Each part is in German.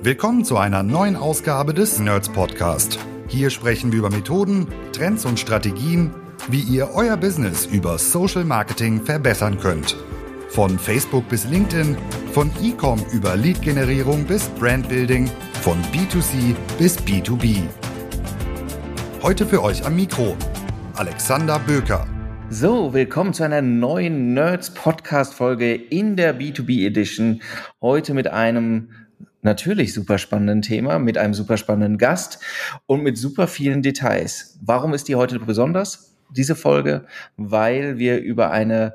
Willkommen zu einer neuen Ausgabe des Nerds Podcast. Hier sprechen wir über Methoden, Trends und Strategien, wie ihr euer Business über Social Marketing verbessern könnt. Von Facebook bis LinkedIn, von E-Com über Lead-Generierung bis Brandbuilding, von B2C bis B2B. Heute für euch am Mikro Alexander Böker. So, willkommen zu einer neuen Nerds Podcast Folge in der B2B Edition. Heute mit einem natürlich super spannenden Thema, mit einem super spannenden Gast und mit super vielen Details. Warum ist die heute besonders, diese Folge? Weil wir über eine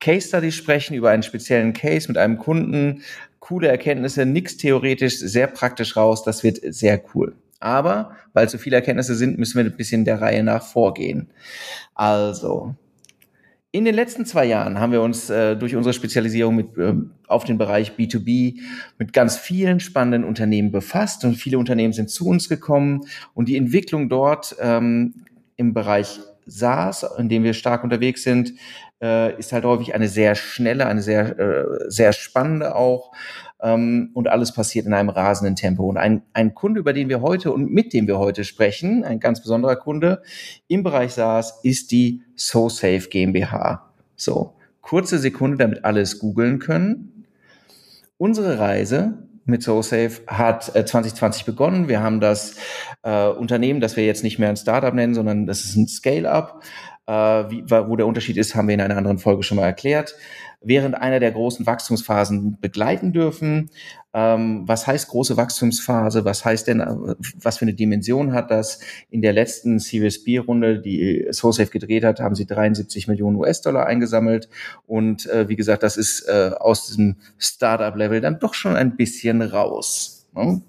Case Study sprechen, über einen speziellen Case mit einem Kunden, coole Erkenntnisse, nichts theoretisch, sehr praktisch raus. Das wird sehr cool. Aber weil so viele Erkenntnisse sind, müssen wir ein bisschen der Reihe nach vorgehen. Also, in den letzten zwei Jahren haben wir uns äh, durch unsere Spezialisierung mit, äh, auf den Bereich B2B mit ganz vielen spannenden Unternehmen befasst und viele Unternehmen sind zu uns gekommen und die Entwicklung dort ähm, im Bereich SaaS, in dem wir stark unterwegs sind, äh, ist halt häufig eine sehr schnelle, eine sehr, äh, sehr spannende auch ähm, und alles passiert in einem rasenden Tempo. Und ein, ein Kunde, über den wir heute und mit dem wir heute sprechen, ein ganz besonderer Kunde im Bereich SaaS, ist die SoSafe GmbH. So, kurze Sekunde, damit alle es googeln können. Unsere Reise mit SoSafe hat äh, 2020 begonnen. Wir haben das äh, Unternehmen, das wir jetzt nicht mehr ein Startup nennen, sondern das ist ein Scale-up. Äh, wo der Unterschied ist, haben wir in einer anderen Folge schon mal erklärt während einer der großen Wachstumsphasen begleiten dürfen. Ähm, was heißt große Wachstumsphase? Was heißt denn, äh, was für eine Dimension hat das? In der letzten Series B-Runde, die SoSafe gedreht hat, haben sie 73 Millionen US-Dollar eingesammelt. Und äh, wie gesagt, das ist äh, aus diesem Startup-Level dann doch schon ein bisschen raus. Ne?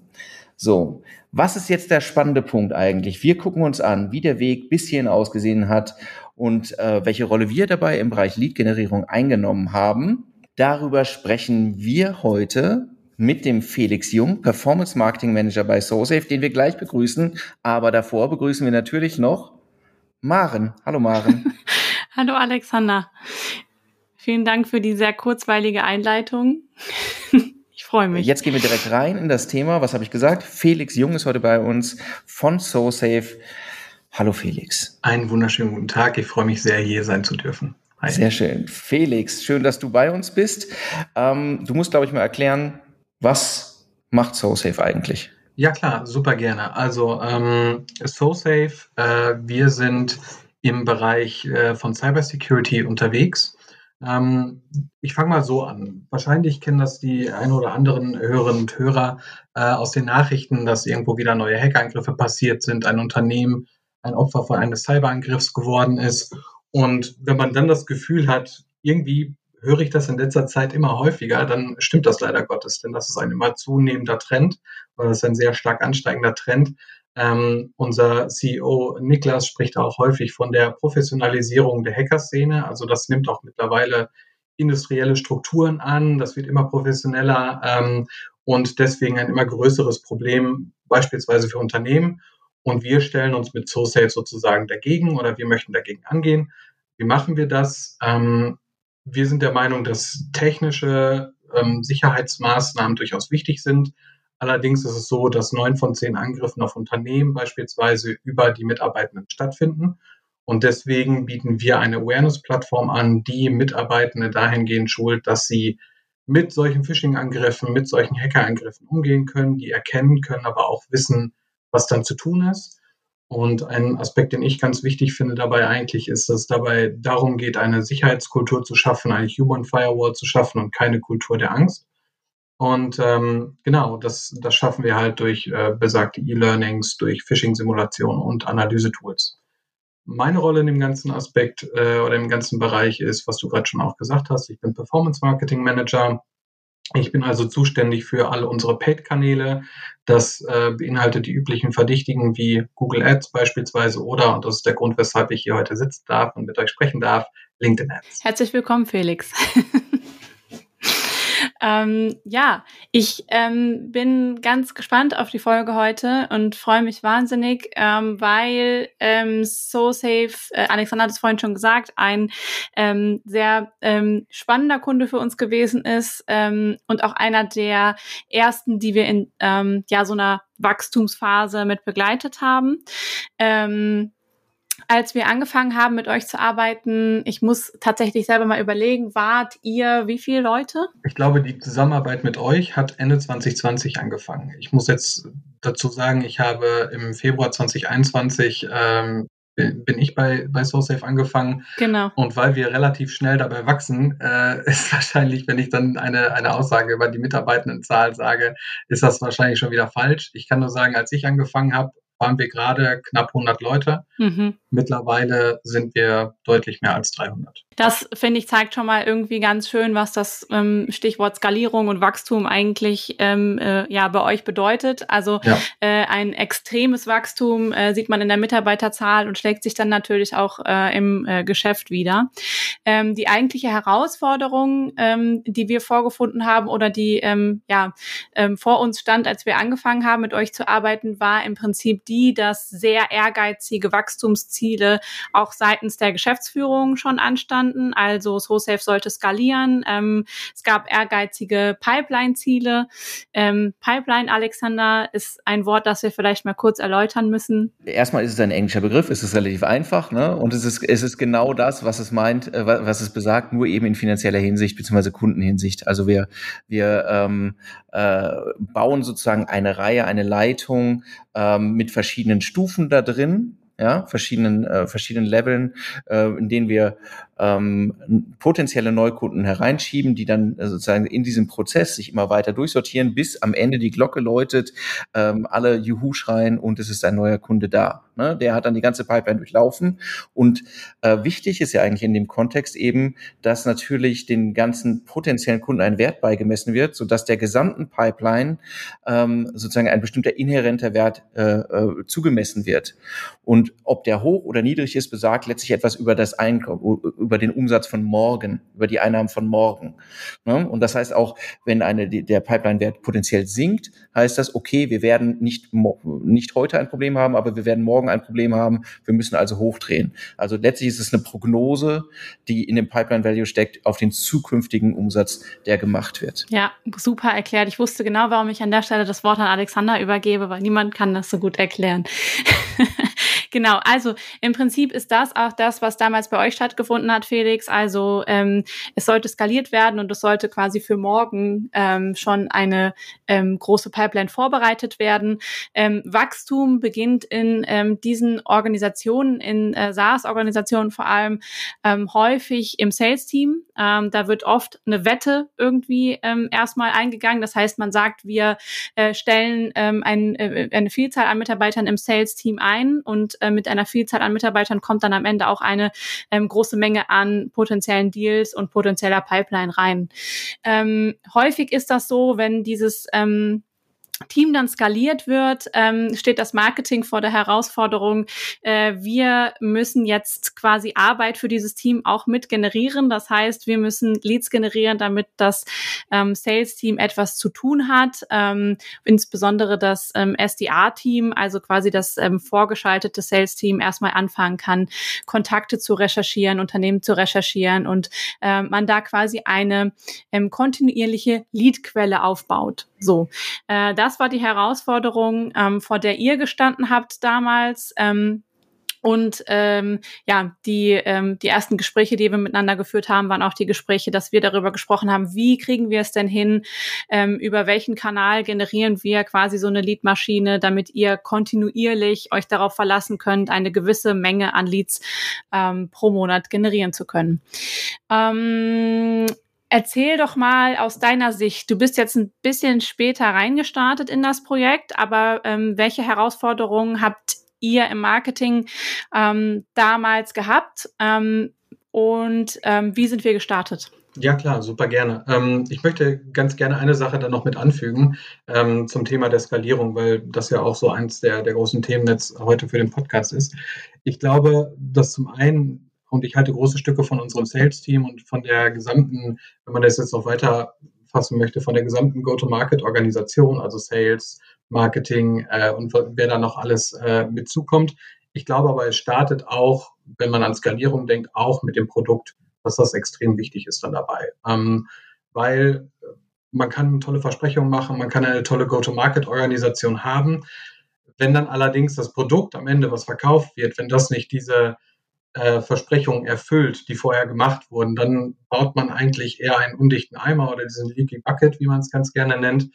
So, was ist jetzt der spannende Punkt eigentlich? Wir gucken uns an, wie der Weg bis hierhin ausgesehen hat und äh, welche Rolle wir dabei im Bereich Lead-Generierung eingenommen haben. Darüber sprechen wir heute mit dem Felix Jung, Performance Marketing Manager bei SoSafe, den wir gleich begrüßen. Aber davor begrüßen wir natürlich noch Maren. Hallo Maren. Hallo Alexander. Vielen Dank für die sehr kurzweilige Einleitung. Ich freue mich. Jetzt gehen wir direkt rein in das Thema. Was habe ich gesagt? Felix Jung ist heute bei uns von SoSafe. Hallo Felix. Einen wunderschönen guten Tag. Ich freue mich sehr, hier sein zu dürfen. Hi. Sehr schön. Felix, schön, dass du bei uns bist. Ähm, du musst, glaube ich, mal erklären, was macht SoSafe eigentlich? Ja, klar, super gerne. Also ähm, SoSafe, äh, wir sind im Bereich äh, von Cybersecurity unterwegs. Ähm, ich fange mal so an. Wahrscheinlich kennen das die ein oder anderen Hörerinnen und Hörer äh, aus den Nachrichten, dass irgendwo wieder neue Hackerangriffe passiert sind, ein Unternehmen ein Opfer von eines Cyberangriffs geworden ist. Und wenn man dann das Gefühl hat, irgendwie höre ich das in letzter Zeit immer häufiger, dann stimmt das leider Gottes, denn das ist ein immer zunehmender Trend oder das ist ein sehr stark ansteigender Trend. Ähm, unser CEO Niklas spricht auch häufig von der Professionalisierung der Hackerszene. Also das nimmt auch mittlerweile industrielle Strukturen an, das wird immer professioneller ähm, und deswegen ein immer größeres Problem beispielsweise für Unternehmen. Und wir stellen uns mit SoSafe sozusagen dagegen oder wir möchten dagegen angehen. Wie machen wir das? Ähm, wir sind der Meinung, dass technische ähm, Sicherheitsmaßnahmen durchaus wichtig sind. Allerdings ist es so, dass neun von zehn Angriffen auf Unternehmen beispielsweise über die Mitarbeitenden stattfinden. Und deswegen bieten wir eine Awareness-Plattform an, die Mitarbeitende dahingehend schult, dass sie mit solchen Phishing-Angriffen, mit solchen Hacker-Angriffen umgehen können, die erkennen können, aber auch wissen, was dann zu tun ist. Und ein Aspekt, den ich ganz wichtig finde dabei eigentlich, ist, dass es dabei darum geht, eine Sicherheitskultur zu schaffen, eine Human Firewall zu schaffen und keine Kultur der Angst. Und ähm, genau, das, das schaffen wir halt durch äh, besagte E-Learnings, durch Phishing-Simulationen und Analyse-Tools. Meine Rolle in dem ganzen Aspekt äh, oder im ganzen Bereich ist, was du gerade schon auch gesagt hast, ich bin Performance Marketing Manager ich bin also zuständig für alle unsere Paid-Kanäle. Das äh, beinhaltet die üblichen Verdächtigen wie Google Ads beispielsweise oder, und das ist der Grund, weshalb ich hier heute sitzen darf und mit euch sprechen darf, LinkedIn Ads. Herzlich willkommen, Felix. Ähm, ja, ich ähm, bin ganz gespannt auf die Folge heute und freue mich wahnsinnig, ähm, weil ähm, SoSafe, äh, Alexander hat es vorhin schon gesagt, ein ähm, sehr ähm, spannender Kunde für uns gewesen ist ähm, und auch einer der ersten, die wir in ähm, ja so einer Wachstumsphase mit begleitet haben. Ähm, als wir angefangen haben, mit euch zu arbeiten, ich muss tatsächlich selber mal überlegen, wart ihr wie viele Leute? Ich glaube, die Zusammenarbeit mit euch hat Ende 2020 angefangen. Ich muss jetzt dazu sagen, ich habe im Februar 2021 ähm, bin ich bei, bei SoSafe angefangen. Genau. Und weil wir relativ schnell dabei wachsen, äh, ist wahrscheinlich, wenn ich dann eine, eine Aussage über die Mitarbeitendenzahl sage, ist das wahrscheinlich schon wieder falsch. Ich kann nur sagen, als ich angefangen habe, waren wir gerade knapp 100 Leute. Mhm. Mittlerweile sind wir deutlich mehr als 300. Das finde ich zeigt schon mal irgendwie ganz schön, was das ähm, Stichwort Skalierung und Wachstum eigentlich ähm, äh, ja bei euch bedeutet. Also ja. äh, ein extremes Wachstum äh, sieht man in der Mitarbeiterzahl und schlägt sich dann natürlich auch äh, im äh, Geschäft wieder. Ähm, die eigentliche Herausforderung, ähm, die wir vorgefunden haben oder die ähm, ja ähm, vor uns stand, als wir angefangen haben, mit euch zu arbeiten, war im Prinzip die, dass sehr ehrgeizige Wachstumsziele auch seitens der Geschäftsführung schon anstanden. Also SoSafe sollte skalieren. Ähm, es gab ehrgeizige Pipeline-Ziele. Ähm, Pipeline, Alexander, ist ein Wort, das wir vielleicht mal kurz erläutern müssen. Erstmal ist es ein englischer Begriff, es ist relativ einfach, ne? Und es ist, es ist genau das, was es meint, äh, was es besagt, nur eben in finanzieller Hinsicht bzw. Kundenhinsicht. Also wir, wir ähm, äh, bauen sozusagen eine Reihe, eine Leitung ähm, mit verschiedenen Stufen da drin, ja, verschiedenen, äh, verschiedenen Leveln, äh, in denen wir ähm, potenzielle Neukunden hereinschieben, die dann äh, sozusagen in diesem Prozess sich immer weiter durchsortieren, bis am Ende die Glocke läutet, ähm, alle Juhu schreien und es ist ein neuer Kunde da. Ne? Der hat dann die ganze Pipeline durchlaufen. Und äh, wichtig ist ja eigentlich in dem Kontext eben, dass natürlich den ganzen potenziellen Kunden ein Wert beigemessen wird, sodass der gesamten Pipeline ähm, sozusagen ein bestimmter inhärenter Wert äh, äh, zugemessen wird. Und ob der hoch oder niedrig ist, besagt letztlich etwas über das Einkommen, über den Umsatz von morgen, über die Einnahmen von morgen. Ne? Und das heißt auch, wenn eine, der Pipeline-Wert potenziell sinkt, heißt das, okay, wir werden nicht, nicht heute ein Problem haben, aber wir werden morgen ein Problem haben. Wir müssen also hochdrehen. Also letztlich ist es eine Prognose, die in dem Pipeline Value steckt, auf den zukünftigen Umsatz, der gemacht wird. Ja, super erklärt. Ich wusste genau, warum ich an der Stelle das Wort an Alexander übergebe, weil niemand kann das so gut erklären. Genau, also im Prinzip ist das auch das, was damals bei euch stattgefunden hat, Felix. Also ähm, es sollte skaliert werden und es sollte quasi für morgen ähm, schon eine ähm, große Pipeline vorbereitet werden. Ähm, Wachstum beginnt in ähm, diesen Organisationen, in äh, SaaS-Organisationen vor allem ähm, häufig im Sales-Team. Ähm, da wird oft eine Wette irgendwie ähm, erstmal eingegangen. Das heißt, man sagt, wir äh, stellen ähm, ein, äh, eine Vielzahl an Mitarbeitern im Sales-Team ein und äh, mit einer Vielzahl an Mitarbeitern kommt dann am Ende auch eine ähm, große Menge an potenziellen Deals und potenzieller Pipeline rein. Ähm, häufig ist das so, wenn dieses ähm, Team dann skaliert wird, ähm, steht das Marketing vor der Herausforderung, äh, wir müssen jetzt quasi Arbeit für dieses Team auch mit generieren. Das heißt, wir müssen Leads generieren, damit das ähm, Sales-Team etwas zu tun hat, ähm, insbesondere das ähm, SDA-Team, also quasi das ähm, vorgeschaltete Sales-Team erstmal anfangen kann, Kontakte zu recherchieren, Unternehmen zu recherchieren und äh, man da quasi eine ähm, kontinuierliche Lead-Quelle aufbaut. So, äh, das war die Herausforderung, ähm, vor der ihr gestanden habt damals. Ähm, und ähm, ja, die, ähm, die ersten Gespräche, die wir miteinander geführt haben, waren auch die Gespräche, dass wir darüber gesprochen haben, wie kriegen wir es denn hin, ähm, über welchen Kanal generieren wir quasi so eine Leadmaschine, damit ihr kontinuierlich euch darauf verlassen könnt, eine gewisse Menge an Leads ähm, pro Monat generieren zu können. Ähm, Erzähl doch mal aus deiner Sicht. Du bist jetzt ein bisschen später reingestartet in das Projekt, aber ähm, welche Herausforderungen habt ihr im Marketing ähm, damals gehabt ähm, und ähm, wie sind wir gestartet? Ja, klar, super gerne. Ähm, ich möchte ganz gerne eine Sache dann noch mit anfügen ähm, zum Thema der Skalierung, weil das ja auch so eins der, der großen Themen jetzt heute für den Podcast ist. Ich glaube, dass zum einen und ich halte große Stücke von unserem Sales-Team und von der gesamten, wenn man das jetzt noch weiter zusammenfassen möchte von der gesamten Go-to-Market-Organisation, also Sales, Marketing äh, und wer da noch alles äh, mitzukommt. Ich glaube aber, es startet auch, wenn man an Skalierung denkt, auch mit dem Produkt, dass das extrem wichtig ist dann dabei. Ähm, weil man kann tolle Versprechungen machen, man kann eine tolle Go-to-Market-Organisation haben. Wenn dann allerdings das Produkt am Ende, was verkauft wird, wenn das nicht diese äh, Versprechungen erfüllt, die vorher gemacht wurden, dann baut man eigentlich eher einen undichten Eimer oder diesen Leaky Bucket, wie man es ganz gerne nennt.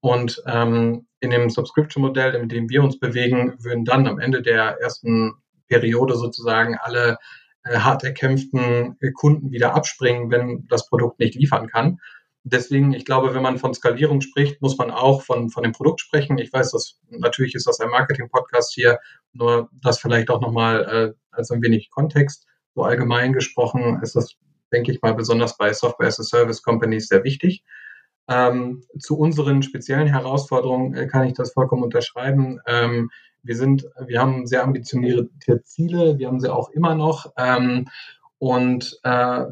Und ähm, in dem Subscription-Modell, in dem wir uns bewegen, würden dann am Ende der ersten Periode sozusagen alle äh, hart erkämpften Kunden wieder abspringen, wenn das Produkt nicht liefern kann. Deswegen, ich glaube, wenn man von Skalierung spricht, muss man auch von, von dem Produkt sprechen. Ich weiß, dass natürlich ist das ein Marketing-Podcast hier, nur das vielleicht auch nochmal äh, als ein wenig Kontext. So allgemein gesprochen ist das, denke ich mal, besonders bei Software as a Service Companies sehr wichtig. Ähm, zu unseren speziellen Herausforderungen äh, kann ich das vollkommen unterschreiben. Ähm, wir sind, wir haben sehr ambitionierte Ziele, wir haben sie auch immer noch. Ähm, und äh,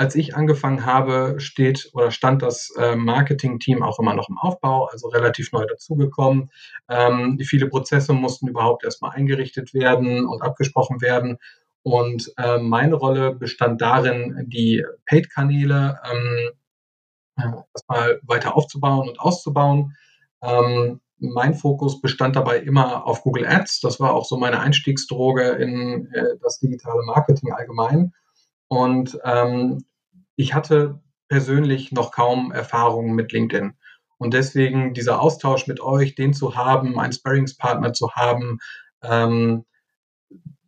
als ich angefangen habe, steht oder stand das äh, Marketing-Team auch immer noch im Aufbau, also relativ neu dazugekommen. Ähm, viele Prozesse mussten überhaupt erstmal eingerichtet werden und abgesprochen werden. Und äh, meine Rolle bestand darin, die Paid-Kanäle ähm, erstmal weiter aufzubauen und auszubauen. Ähm, mein Fokus bestand dabei immer auf Google Ads. Das war auch so meine Einstiegsdroge in äh, das digitale Marketing allgemein. Und ähm, ich hatte persönlich noch kaum Erfahrungen mit LinkedIn. Und deswegen dieser Austausch mit euch, den zu haben, einen Sparringspartner zu haben, ähm,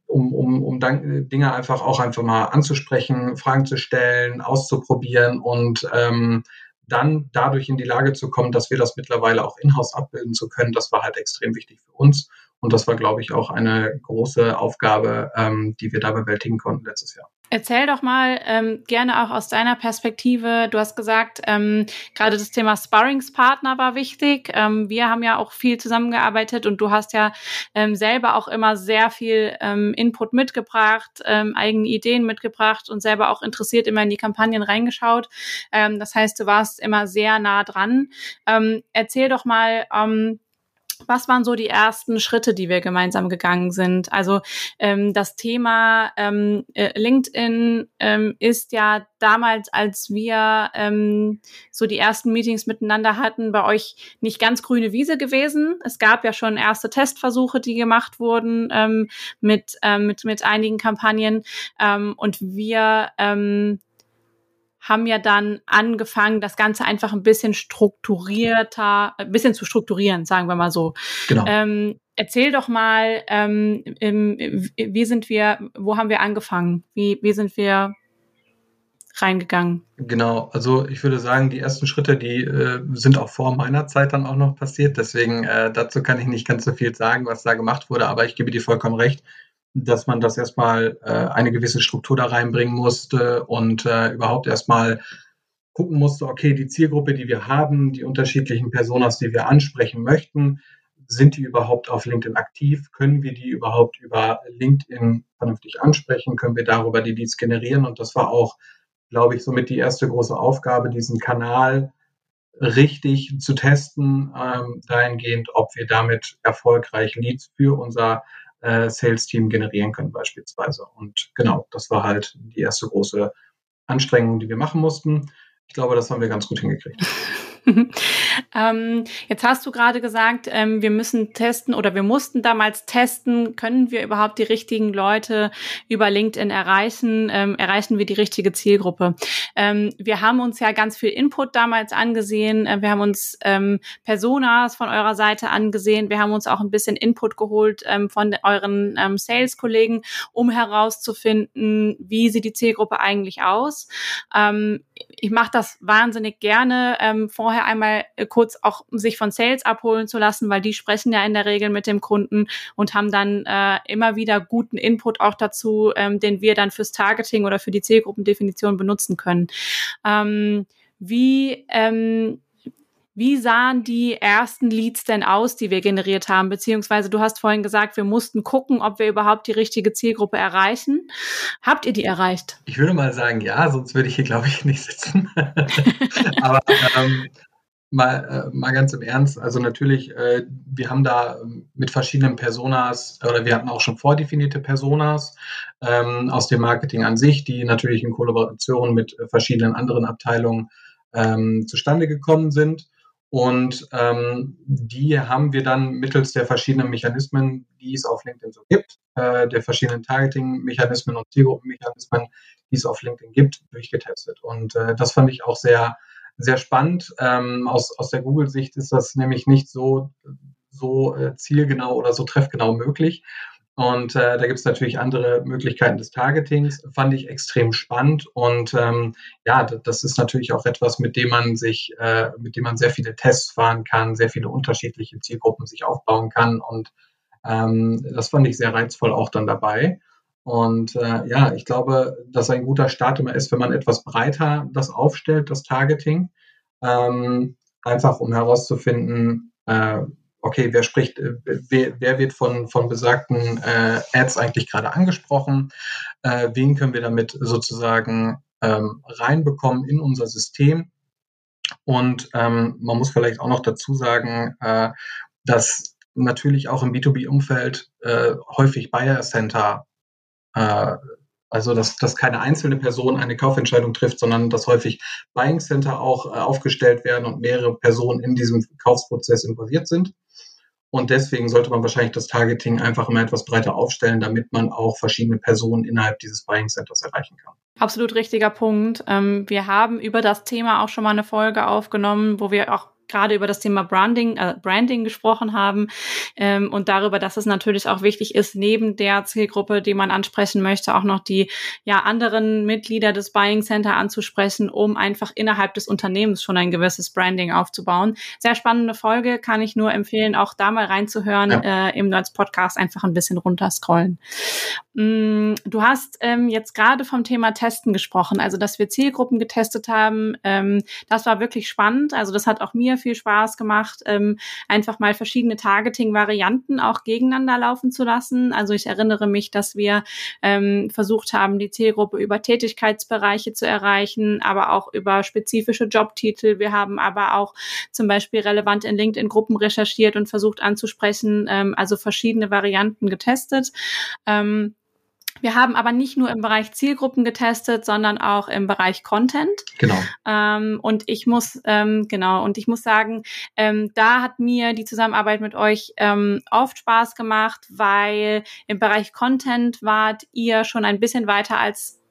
um, um, um dann Dinge einfach auch einfach mal anzusprechen, Fragen zu stellen, auszuprobieren und ähm, dann dadurch in die Lage zu kommen, dass wir das mittlerweile auch in-house abbilden zu können, das war halt extrem wichtig für uns. Und das war, glaube ich, auch eine große Aufgabe, ähm, die wir da bewältigen konnten letztes Jahr. Erzähl doch mal ähm, gerne auch aus deiner Perspektive. Du hast gesagt, ähm, gerade das Thema Sparringspartner war wichtig. Ähm, wir haben ja auch viel zusammengearbeitet und du hast ja ähm, selber auch immer sehr viel ähm, Input mitgebracht, ähm, eigene Ideen mitgebracht und selber auch interessiert immer in die Kampagnen reingeschaut. Ähm, das heißt, du warst immer sehr nah dran. Ähm, erzähl doch mal, ähm, was waren so die ersten Schritte, die wir gemeinsam gegangen sind? Also ähm, das Thema ähm, äh, LinkedIn ähm, ist ja damals, als wir ähm, so die ersten Meetings miteinander hatten, bei euch nicht ganz grüne Wiese gewesen. Es gab ja schon erste Testversuche, die gemacht wurden ähm, mit, ähm, mit, mit einigen Kampagnen. Ähm, und wir ähm, haben ja dann angefangen, das Ganze einfach ein bisschen strukturierter, ein bisschen zu strukturieren, sagen wir mal so. Genau. Ähm, erzähl doch mal, ähm, wie sind wir, wo haben wir angefangen? Wie, wie sind wir reingegangen? Genau, also ich würde sagen, die ersten Schritte, die äh, sind auch vor meiner Zeit dann auch noch passiert. Deswegen äh, dazu kann ich nicht ganz so viel sagen, was da gemacht wurde, aber ich gebe dir vollkommen recht dass man das erstmal äh, eine gewisse Struktur da reinbringen musste und äh, überhaupt erstmal gucken musste, okay, die Zielgruppe, die wir haben, die unterschiedlichen Personas, die wir ansprechen möchten, sind die überhaupt auf LinkedIn aktiv? Können wir die überhaupt über LinkedIn vernünftig ansprechen? Können wir darüber die Leads generieren? Und das war auch, glaube ich, somit die erste große Aufgabe, diesen Kanal richtig zu testen, ähm, dahingehend, ob wir damit erfolgreich Leads für unser äh, Sales-Team generieren können beispielsweise. Und genau, das war halt die erste große Anstrengung, die wir machen mussten. Ich glaube, das haben wir ganz gut hingekriegt. ähm, jetzt hast du gerade gesagt, ähm, wir müssen testen oder wir mussten damals testen, können wir überhaupt die richtigen Leute über LinkedIn erreichen? Ähm, erreichen wir die richtige Zielgruppe? Ähm, wir haben uns ja ganz viel Input damals angesehen. Äh, wir haben uns ähm, Personas von eurer Seite angesehen. Wir haben uns auch ein bisschen Input geholt ähm, von euren Sales-Kollegen, um herauszufinden, wie sieht die Zielgruppe eigentlich aus. Ich mache das wahnsinnig gerne. Ähm, vorher einmal äh, kurz auch sich von Sales abholen zu lassen, weil die sprechen ja in der Regel mit dem Kunden und haben dann äh, immer wieder guten Input auch dazu, ähm, den wir dann fürs Targeting oder für die Zielgruppendefinition benutzen können. Ähm, wie ähm, wie sahen die ersten Leads denn aus, die wir generiert haben? Beziehungsweise du hast vorhin gesagt, wir mussten gucken, ob wir überhaupt die richtige Zielgruppe erreichen. Habt ihr die erreicht? Ich würde mal sagen, ja, sonst würde ich hier, glaube ich, nicht sitzen. Aber ähm, mal, äh, mal ganz im Ernst, also natürlich, äh, wir haben da ähm, mit verschiedenen Personas oder wir hatten auch schon vordefinierte Personas ähm, aus dem Marketing an sich, die natürlich in Kollaboration mit äh, verschiedenen anderen Abteilungen ähm, zustande gekommen sind. Und ähm, die haben wir dann mittels der verschiedenen Mechanismen, die es auf LinkedIn so gibt, äh, der verschiedenen Targeting-Mechanismen und Zielgruppenmechanismen, die es auf LinkedIn gibt, durchgetestet. Und äh, das fand ich auch sehr, sehr spannend. Ähm, aus, aus der Google-Sicht ist das nämlich nicht so, so äh, zielgenau oder so treffgenau möglich. Und äh, da gibt es natürlich andere Möglichkeiten des Targetings. Fand ich extrem spannend. Und ähm, ja, das ist natürlich auch etwas, mit dem man sich, äh, mit dem man sehr viele Tests fahren kann, sehr viele unterschiedliche Zielgruppen sich aufbauen kann. Und ähm, das fand ich sehr reizvoll auch dann dabei. Und äh, ja, ich glaube, dass ein guter Start immer ist, wenn man etwas breiter das aufstellt, das Targeting. Ähm, einfach um herauszufinden, äh, okay, wer spricht, äh, wer, wer wird von, von besagten äh, Ads eigentlich gerade angesprochen, äh, wen können wir damit sozusagen ähm, reinbekommen in unser System. Und ähm, man muss vielleicht auch noch dazu sagen, äh, dass natürlich auch im B2B-Umfeld äh, häufig Buyer Center äh, also, dass, dass keine einzelne Person eine Kaufentscheidung trifft, sondern dass häufig Buying Center auch äh, aufgestellt werden und mehrere Personen in diesem Kaufprozess involviert sind. Und deswegen sollte man wahrscheinlich das Targeting einfach immer etwas breiter aufstellen, damit man auch verschiedene Personen innerhalb dieses Buying Centers erreichen kann. Absolut richtiger Punkt. Ähm, wir haben über das Thema auch schon mal eine Folge aufgenommen, wo wir auch gerade über das Thema Branding, äh, Branding gesprochen haben ähm, und darüber, dass es natürlich auch wichtig ist, neben der Zielgruppe, die man ansprechen möchte, auch noch die ja anderen Mitglieder des Buying Center anzusprechen, um einfach innerhalb des Unternehmens schon ein gewisses Branding aufzubauen. Sehr spannende Folge, kann ich nur empfehlen, auch da mal reinzuhören ja. äh, im Nerds Podcast, einfach ein bisschen runterscrollen. Mm, du hast ähm, jetzt gerade vom Thema Testen gesprochen, also dass wir Zielgruppen getestet haben. Ähm, das war wirklich spannend. Also das hat auch mir viel Spaß gemacht, ähm, einfach mal verschiedene Targeting-Varianten auch gegeneinander laufen zu lassen. Also ich erinnere mich, dass wir ähm, versucht haben, die Zielgruppe über Tätigkeitsbereiche zu erreichen, aber auch über spezifische Jobtitel. Wir haben aber auch zum Beispiel relevant in LinkedIn-Gruppen recherchiert und versucht anzusprechen, ähm, also verschiedene Varianten getestet. Ähm, wir haben aber nicht nur im Bereich Zielgruppen getestet, sondern auch im Bereich Content. Genau. Ähm, und ich muss, ähm, genau, und ich muss sagen, ähm, da hat mir die Zusammenarbeit mit euch ähm, oft Spaß gemacht, weil im Bereich Content wart ihr schon ein bisschen weiter als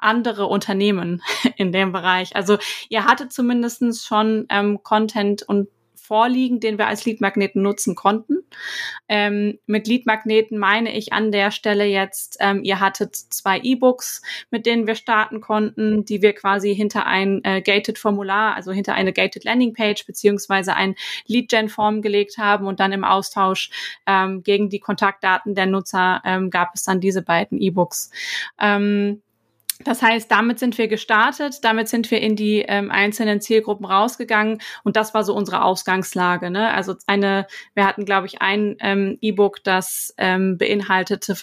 andere Unternehmen in dem Bereich. Also ihr hattet zumindestens schon ähm, Content und vorliegen, den wir als Leadmagneten nutzen konnten. Ähm, mit Leadmagneten meine ich an der Stelle jetzt, ähm, ihr hattet zwei E-Books, mit denen wir starten konnten, die wir quasi hinter ein äh, gated Formular, also hinter eine gated Landing Page beziehungsweise ein Lead-Gen-Form gelegt haben und dann im Austausch ähm, gegen die Kontaktdaten der Nutzer ähm, gab es dann diese beiden E-Books. Ähm, das heißt, damit sind wir gestartet, damit sind wir in die ähm, einzelnen Zielgruppen rausgegangen und das war so unsere Ausgangslage. Ne? Also eine, wir hatten, glaube ich, ein ähm, E-Book, das ähm, beinhaltete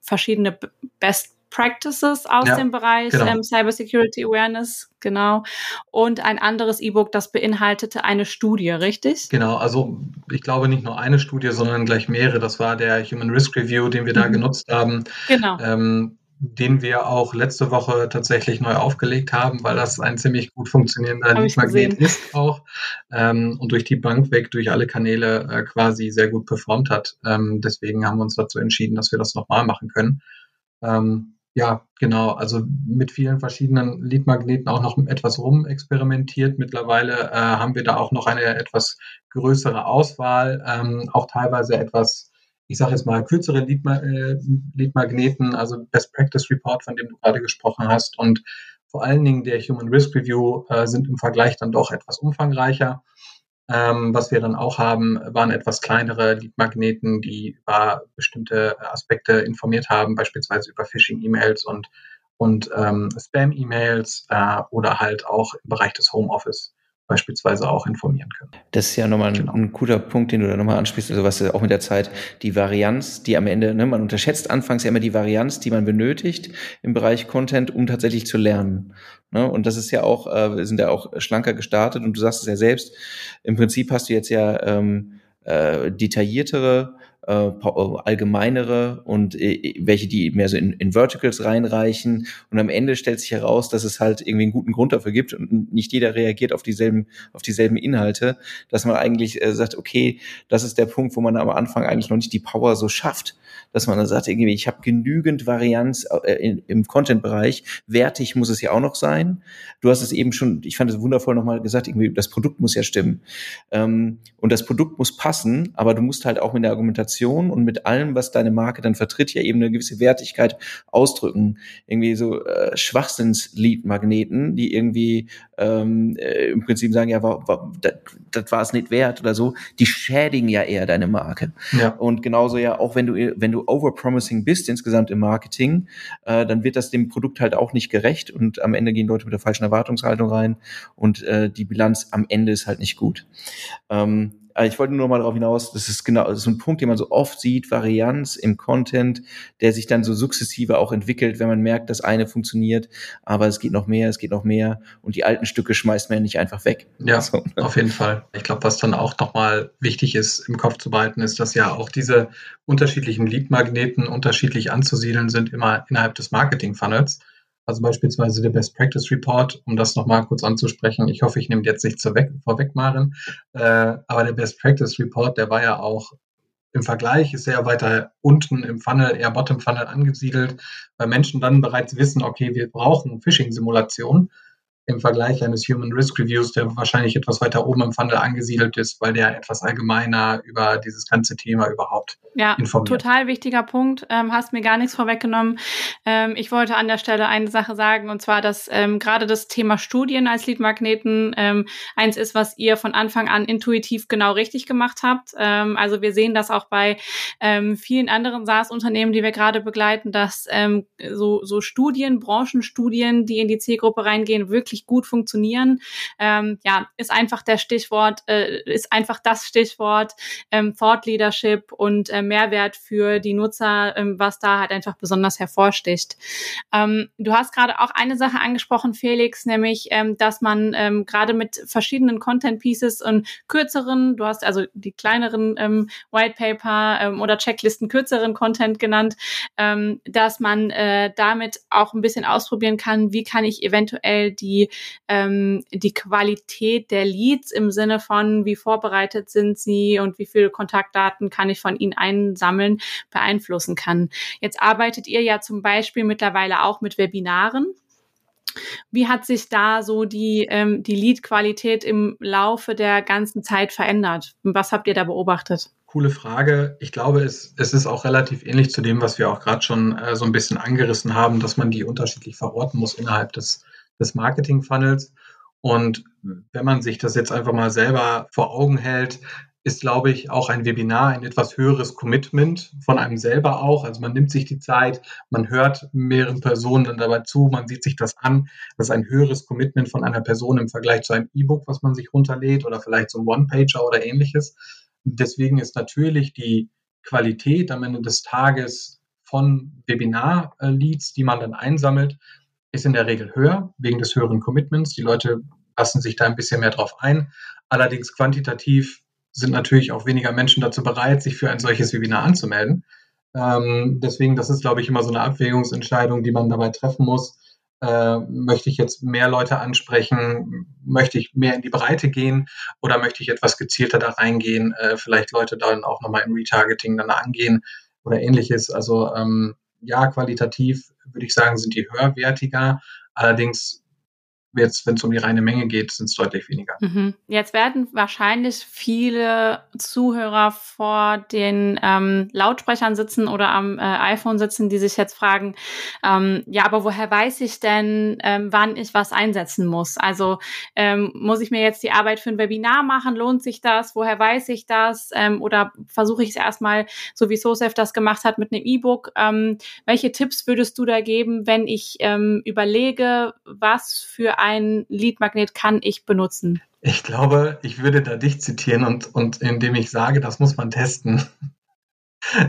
verschiedene Best Practices aus ja, dem Bereich genau. ähm, Cybersecurity Awareness, genau. Und ein anderes E-Book, das beinhaltete eine Studie, richtig? Genau, also ich glaube nicht nur eine Studie, sondern gleich mehrere. Das war der Human Risk Review, den wir da mhm. genutzt haben. Genau. Ähm, den wir auch letzte Woche tatsächlich neu aufgelegt haben, weil das ein ziemlich gut funktionierender Magnet ist auch ähm, und durch die Bank weg, durch alle Kanäle äh, quasi sehr gut performt hat. Ähm, deswegen haben wir uns dazu entschieden, dass wir das nochmal machen können. Ähm, ja, genau. Also mit vielen verschiedenen Leadmagneten auch noch etwas rumexperimentiert. Mittlerweile äh, haben wir da auch noch eine etwas größere Auswahl, ähm, auch teilweise etwas ich sage jetzt mal, kürzere äh, Leadmagneten, also Best Practice Report, von dem du gerade gesprochen hast. Und vor allen Dingen der Human Risk Review äh, sind im Vergleich dann doch etwas umfangreicher. Ähm, was wir dann auch haben, waren etwas kleinere Leadmagneten, die über bestimmte Aspekte informiert haben, beispielsweise über Phishing-E-Mails und, und ähm, Spam-E-Mails äh, oder halt auch im Bereich des Homeoffice. Beispielsweise auch informieren können. Das ist ja nochmal ein, genau. ein guter Punkt, den du da nochmal ansprichst, also was auch mit der Zeit, die Varianz, die am Ende, ne, man unterschätzt anfangs ja immer die Varianz, die man benötigt im Bereich Content, um tatsächlich zu lernen. Ne? Und das ist ja auch, äh, wir sind ja auch schlanker gestartet und du sagst es ja selbst, im Prinzip hast du jetzt ja ähm, äh, detailliertere äh, allgemeinere und äh, welche, die mehr so in, in Verticals reinreichen. Und am Ende stellt sich heraus, dass es halt irgendwie einen guten Grund dafür gibt und nicht jeder reagiert auf dieselben, auf dieselben Inhalte, dass man eigentlich äh, sagt, okay, das ist der Punkt, wo man am Anfang eigentlich noch nicht die Power so schafft, dass man dann sagt, irgendwie, ich habe genügend Varianz äh, in, im Content-Bereich. Wertig muss es ja auch noch sein. Du hast es eben schon, ich fand es wundervoll nochmal gesagt, irgendwie, das Produkt muss ja stimmen. Ähm, und das Produkt muss passen, aber du musst halt auch mit der Argumentation Kommunikation und mit allem, was deine Marke dann vertritt, ja eben eine gewisse Wertigkeit ausdrücken. Irgendwie so äh, Schwachsinns-Lead-Magneten, die irgendwie ähm, äh, im Prinzip sagen, ja, war, war, das, war es nicht wert oder so, die schädigen ja eher deine Marke. Ja. Und genauso ja auch, wenn du, wenn du overpromising bist insgesamt im Marketing, äh, dann wird das dem Produkt halt auch nicht gerecht und am Ende gehen Leute mit der falschen Erwartungshaltung rein und äh, die Bilanz am Ende ist halt nicht gut. Ähm, ich wollte nur mal darauf hinaus, das ist genau das ist ein Punkt, den man so oft sieht, Varianz im Content, der sich dann so sukzessive auch entwickelt, wenn man merkt, das eine funktioniert, aber es geht noch mehr, es geht noch mehr und die alten Stücke schmeißt man ja nicht einfach weg. Ja, so. Ne? auf jeden Fall. Ich glaube, was dann auch nochmal wichtig ist, im Kopf zu behalten, ist, dass ja auch diese unterschiedlichen Lead-Magneten unterschiedlich anzusiedeln sind, immer innerhalb des Marketing-Funnels. Also beispielsweise der Best Practice Report, um das nochmal kurz anzusprechen. Ich hoffe, ich nehme jetzt nicht vorweg, Maren. Äh, aber der Best Practice Report, der war ja auch im Vergleich, ist sehr weiter unten im Funnel, eher Bottom Funnel angesiedelt, weil Menschen dann bereits wissen, okay, wir brauchen Phishing-Simulation im Vergleich eines Human Risk Reviews, der wahrscheinlich etwas weiter oben im Funnel angesiedelt ist, weil der etwas allgemeiner über dieses ganze Thema überhaupt ja, informiert. Total wichtiger Punkt. Ähm, hast mir gar nichts vorweggenommen. Ähm, ich wollte an der Stelle eine Sache sagen, und zwar, dass ähm, gerade das Thema Studien als Leadmagneten ähm, eins ist, was ihr von Anfang an intuitiv genau richtig gemacht habt. Ähm, also wir sehen das auch bei ähm, vielen anderen SaaS-Unternehmen, die wir gerade begleiten, dass so, so Studien, Branchenstudien, die in die Zielgruppe reingehen, wirklich wirklich gut funktionieren. Ähm, ja, ist einfach der Stichwort, äh, ist einfach das Stichwort ähm, Thought Leadership und äh, Mehrwert für die Nutzer, ähm, was da halt einfach besonders hervorsticht. Ähm, du hast gerade auch eine Sache angesprochen, Felix, nämlich, ähm, dass man ähm, gerade mit verschiedenen Content Pieces und kürzeren, du hast also die kleineren ähm, White Paper ähm, oder Checklisten kürzeren Content genannt, ähm, dass man äh, damit auch ein bisschen ausprobieren kann, wie kann ich eventuell die ähm, die Qualität der Leads im Sinne von, wie vorbereitet sind sie und wie viele Kontaktdaten kann ich von ihnen einsammeln, beeinflussen kann. Jetzt arbeitet ihr ja zum Beispiel mittlerweile auch mit Webinaren. Wie hat sich da so die, ähm, die Lead-Qualität im Laufe der ganzen Zeit verändert? Was habt ihr da beobachtet? Coole Frage. Ich glaube, es, es ist auch relativ ähnlich zu dem, was wir auch gerade schon äh, so ein bisschen angerissen haben, dass man die unterschiedlich verorten muss innerhalb des des Marketing-Funnels. Und wenn man sich das jetzt einfach mal selber vor Augen hält, ist, glaube ich, auch ein Webinar ein etwas höheres Commitment von einem selber auch. Also man nimmt sich die Zeit, man hört mehreren Personen dann dabei zu, man sieht sich das an. Das ist ein höheres Commitment von einer Person im Vergleich zu einem E-Book, was man sich runterlädt oder vielleicht ein One-Pager oder ähnliches. Deswegen ist natürlich die Qualität am Ende des Tages von Webinar-Leads, die man dann einsammelt, ist in der Regel höher, wegen des höheren Commitments. Die Leute lassen sich da ein bisschen mehr drauf ein. Allerdings quantitativ sind natürlich auch weniger Menschen dazu bereit, sich für ein solches Webinar anzumelden. Ähm, deswegen, das ist, glaube ich, immer so eine Abwägungsentscheidung, die man dabei treffen muss. Äh, möchte ich jetzt mehr Leute ansprechen? Möchte ich mehr in die Breite gehen? Oder möchte ich etwas gezielter da reingehen? Äh, vielleicht Leute dann auch nochmal im Retargeting dann angehen oder ähnliches. Also ähm, ja, qualitativ würde ich sagen, sind die höherwertiger. Allerdings Jetzt, wenn es um die reine Menge geht, sind es deutlich weniger. Mhm. Jetzt werden wahrscheinlich viele Zuhörer vor den ähm, Lautsprechern sitzen oder am äh, iPhone sitzen, die sich jetzt fragen, ähm, ja, aber woher weiß ich denn, ähm, wann ich was einsetzen muss? Also ähm, muss ich mir jetzt die Arbeit für ein Webinar machen? Lohnt sich das? Woher weiß ich das? Ähm, oder versuche ich es erstmal, so wie SOSEF das gemacht hat, mit einem E-Book? Ähm, welche Tipps würdest du da geben, wenn ich überlege, was für ein Lead-Magnet kann ich benutzen? Ich glaube, ich würde da dich zitieren und, und indem ich sage, das muss man testen.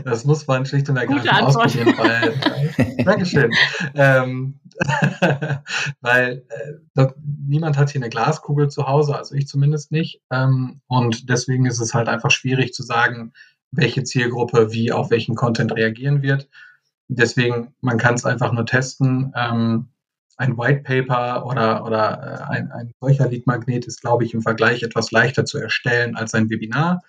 Das muss man schlicht und ergreifend ausprobieren, weil, weil Dankeschön. ähm, weil äh, niemand hat hier eine Glaskugel zu Hause, also ich zumindest nicht. Ähm, und deswegen ist es halt einfach schwierig zu sagen, welche Zielgruppe wie auf welchen Content reagieren wird. Deswegen, man kann es einfach nur testen. Ähm, ein White Paper oder, oder äh, ein, ein solcher Lead-Magnet ist, glaube ich, im Vergleich etwas leichter zu erstellen als ein Webinar.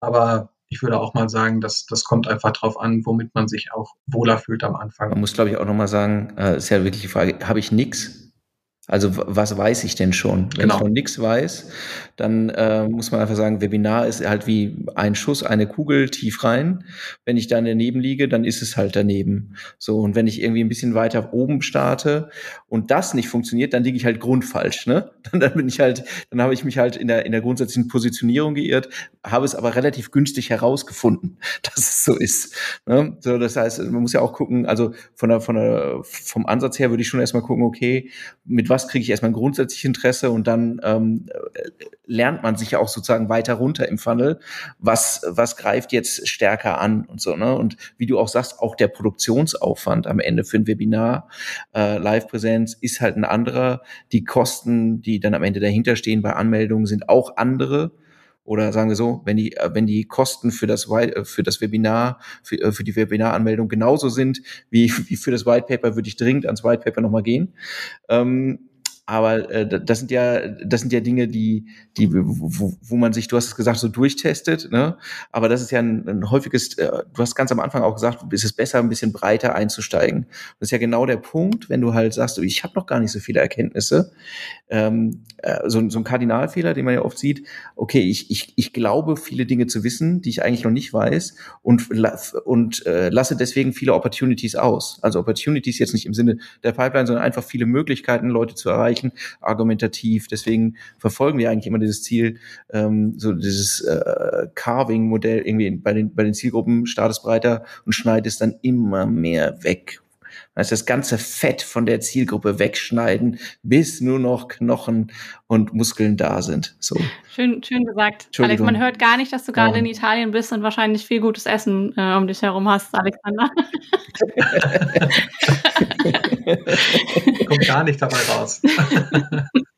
Aber ich würde auch mal sagen, dass das kommt einfach drauf an, womit man sich auch wohler fühlt am Anfang. Man muss, glaube ich, auch nochmal sagen, äh, ist ja wirklich die Frage, habe ich nichts? Also was weiß ich denn schon? Wenn genau. ich noch nichts weiß, dann äh, muss man einfach sagen, Webinar ist halt wie ein Schuss, eine Kugel tief rein. Wenn ich dann daneben liege, dann ist es halt daneben. So, und wenn ich irgendwie ein bisschen weiter oben starte und das nicht funktioniert, dann liege ich halt grundfalsch. Ne? Dann, dann bin ich halt, dann habe ich mich halt in der, in der grundsätzlichen Positionierung geirrt, habe es aber relativ günstig herausgefunden, dass es so ist. Ne? So, das heißt, man muss ja auch gucken, also von der, von der, vom Ansatz her würde ich schon erstmal gucken, okay, mit was kriege ich erstmal ein grundsätzliches Interesse und dann ähm, lernt man sich ja auch sozusagen weiter runter im Funnel, was, was greift jetzt stärker an und so, ne? Und wie du auch sagst, auch der Produktionsaufwand am Ende für ein Webinar, äh, Live-Präsenz ist halt ein anderer. Die Kosten, die dann am Ende dahinter stehen bei Anmeldungen, sind auch andere. Oder sagen wir so, wenn die, wenn die Kosten für das, für das Webinar, für, äh, für die Webinaranmeldung genauso sind wie, wie für das White Paper, würde ich dringend ans White Paper nochmal gehen. Ähm, aber äh, das sind ja, das sind ja Dinge, die, die, wo, wo man sich, du hast es gesagt, so durchtestet, ne? Aber das ist ja ein, ein häufiges, äh, du hast ganz am Anfang auch gesagt, ist es besser, ein bisschen breiter einzusteigen. Das ist ja genau der Punkt, wenn du halt sagst, ich habe noch gar nicht so viele Erkenntnisse. Ähm, äh, so, so ein Kardinalfehler, den man ja oft sieht, okay, ich, ich, ich glaube, viele Dinge zu wissen, die ich eigentlich noch nicht weiß und, und äh, lasse deswegen viele Opportunities aus. Also Opportunities jetzt nicht im Sinne der Pipeline, sondern einfach viele Möglichkeiten, Leute zu erreichen erreichen, argumentativ. Deswegen verfolgen wir eigentlich immer dieses Ziel, ähm, so dieses äh, Carving-Modell irgendwie bei den, bei den Zielgruppen, startest breiter und schneidest dann immer mehr weg also das ganze Fett von der Zielgruppe wegschneiden, bis nur noch Knochen und Muskeln da sind. So. Schön, schön gesagt. Alex, man hört gar nicht, dass du gerade um. in Italien bist und wahrscheinlich viel gutes Essen äh, um dich herum hast, Alexander. Kommt gar nicht dabei raus.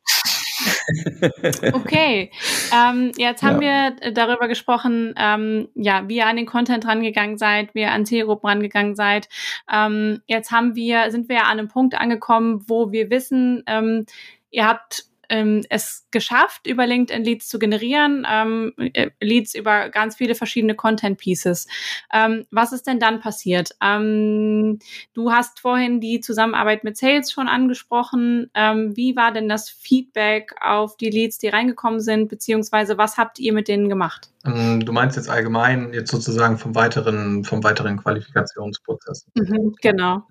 okay, ähm, jetzt haben ja. wir darüber gesprochen, ähm, ja, wie ihr an den Content rangegangen seid, wie ihr an Zielgruppen rangegangen seid. Ähm, jetzt haben wir, sind wir ja an einem Punkt angekommen, wo wir wissen, ähm, ihr habt ähm, es geschafft, über LinkedIn Leads zu generieren, ähm, äh, Leads über ganz viele verschiedene Content Pieces. Ähm, was ist denn dann passiert? Ähm, du hast vorhin die Zusammenarbeit mit Sales schon angesprochen. Ähm, wie war denn das Feedback auf die Leads, die reingekommen sind, beziehungsweise was habt ihr mit denen gemacht? Ähm, du meinst jetzt allgemein, jetzt sozusagen vom weiteren, vom weiteren Qualifikationsprozess. Mhm, genau.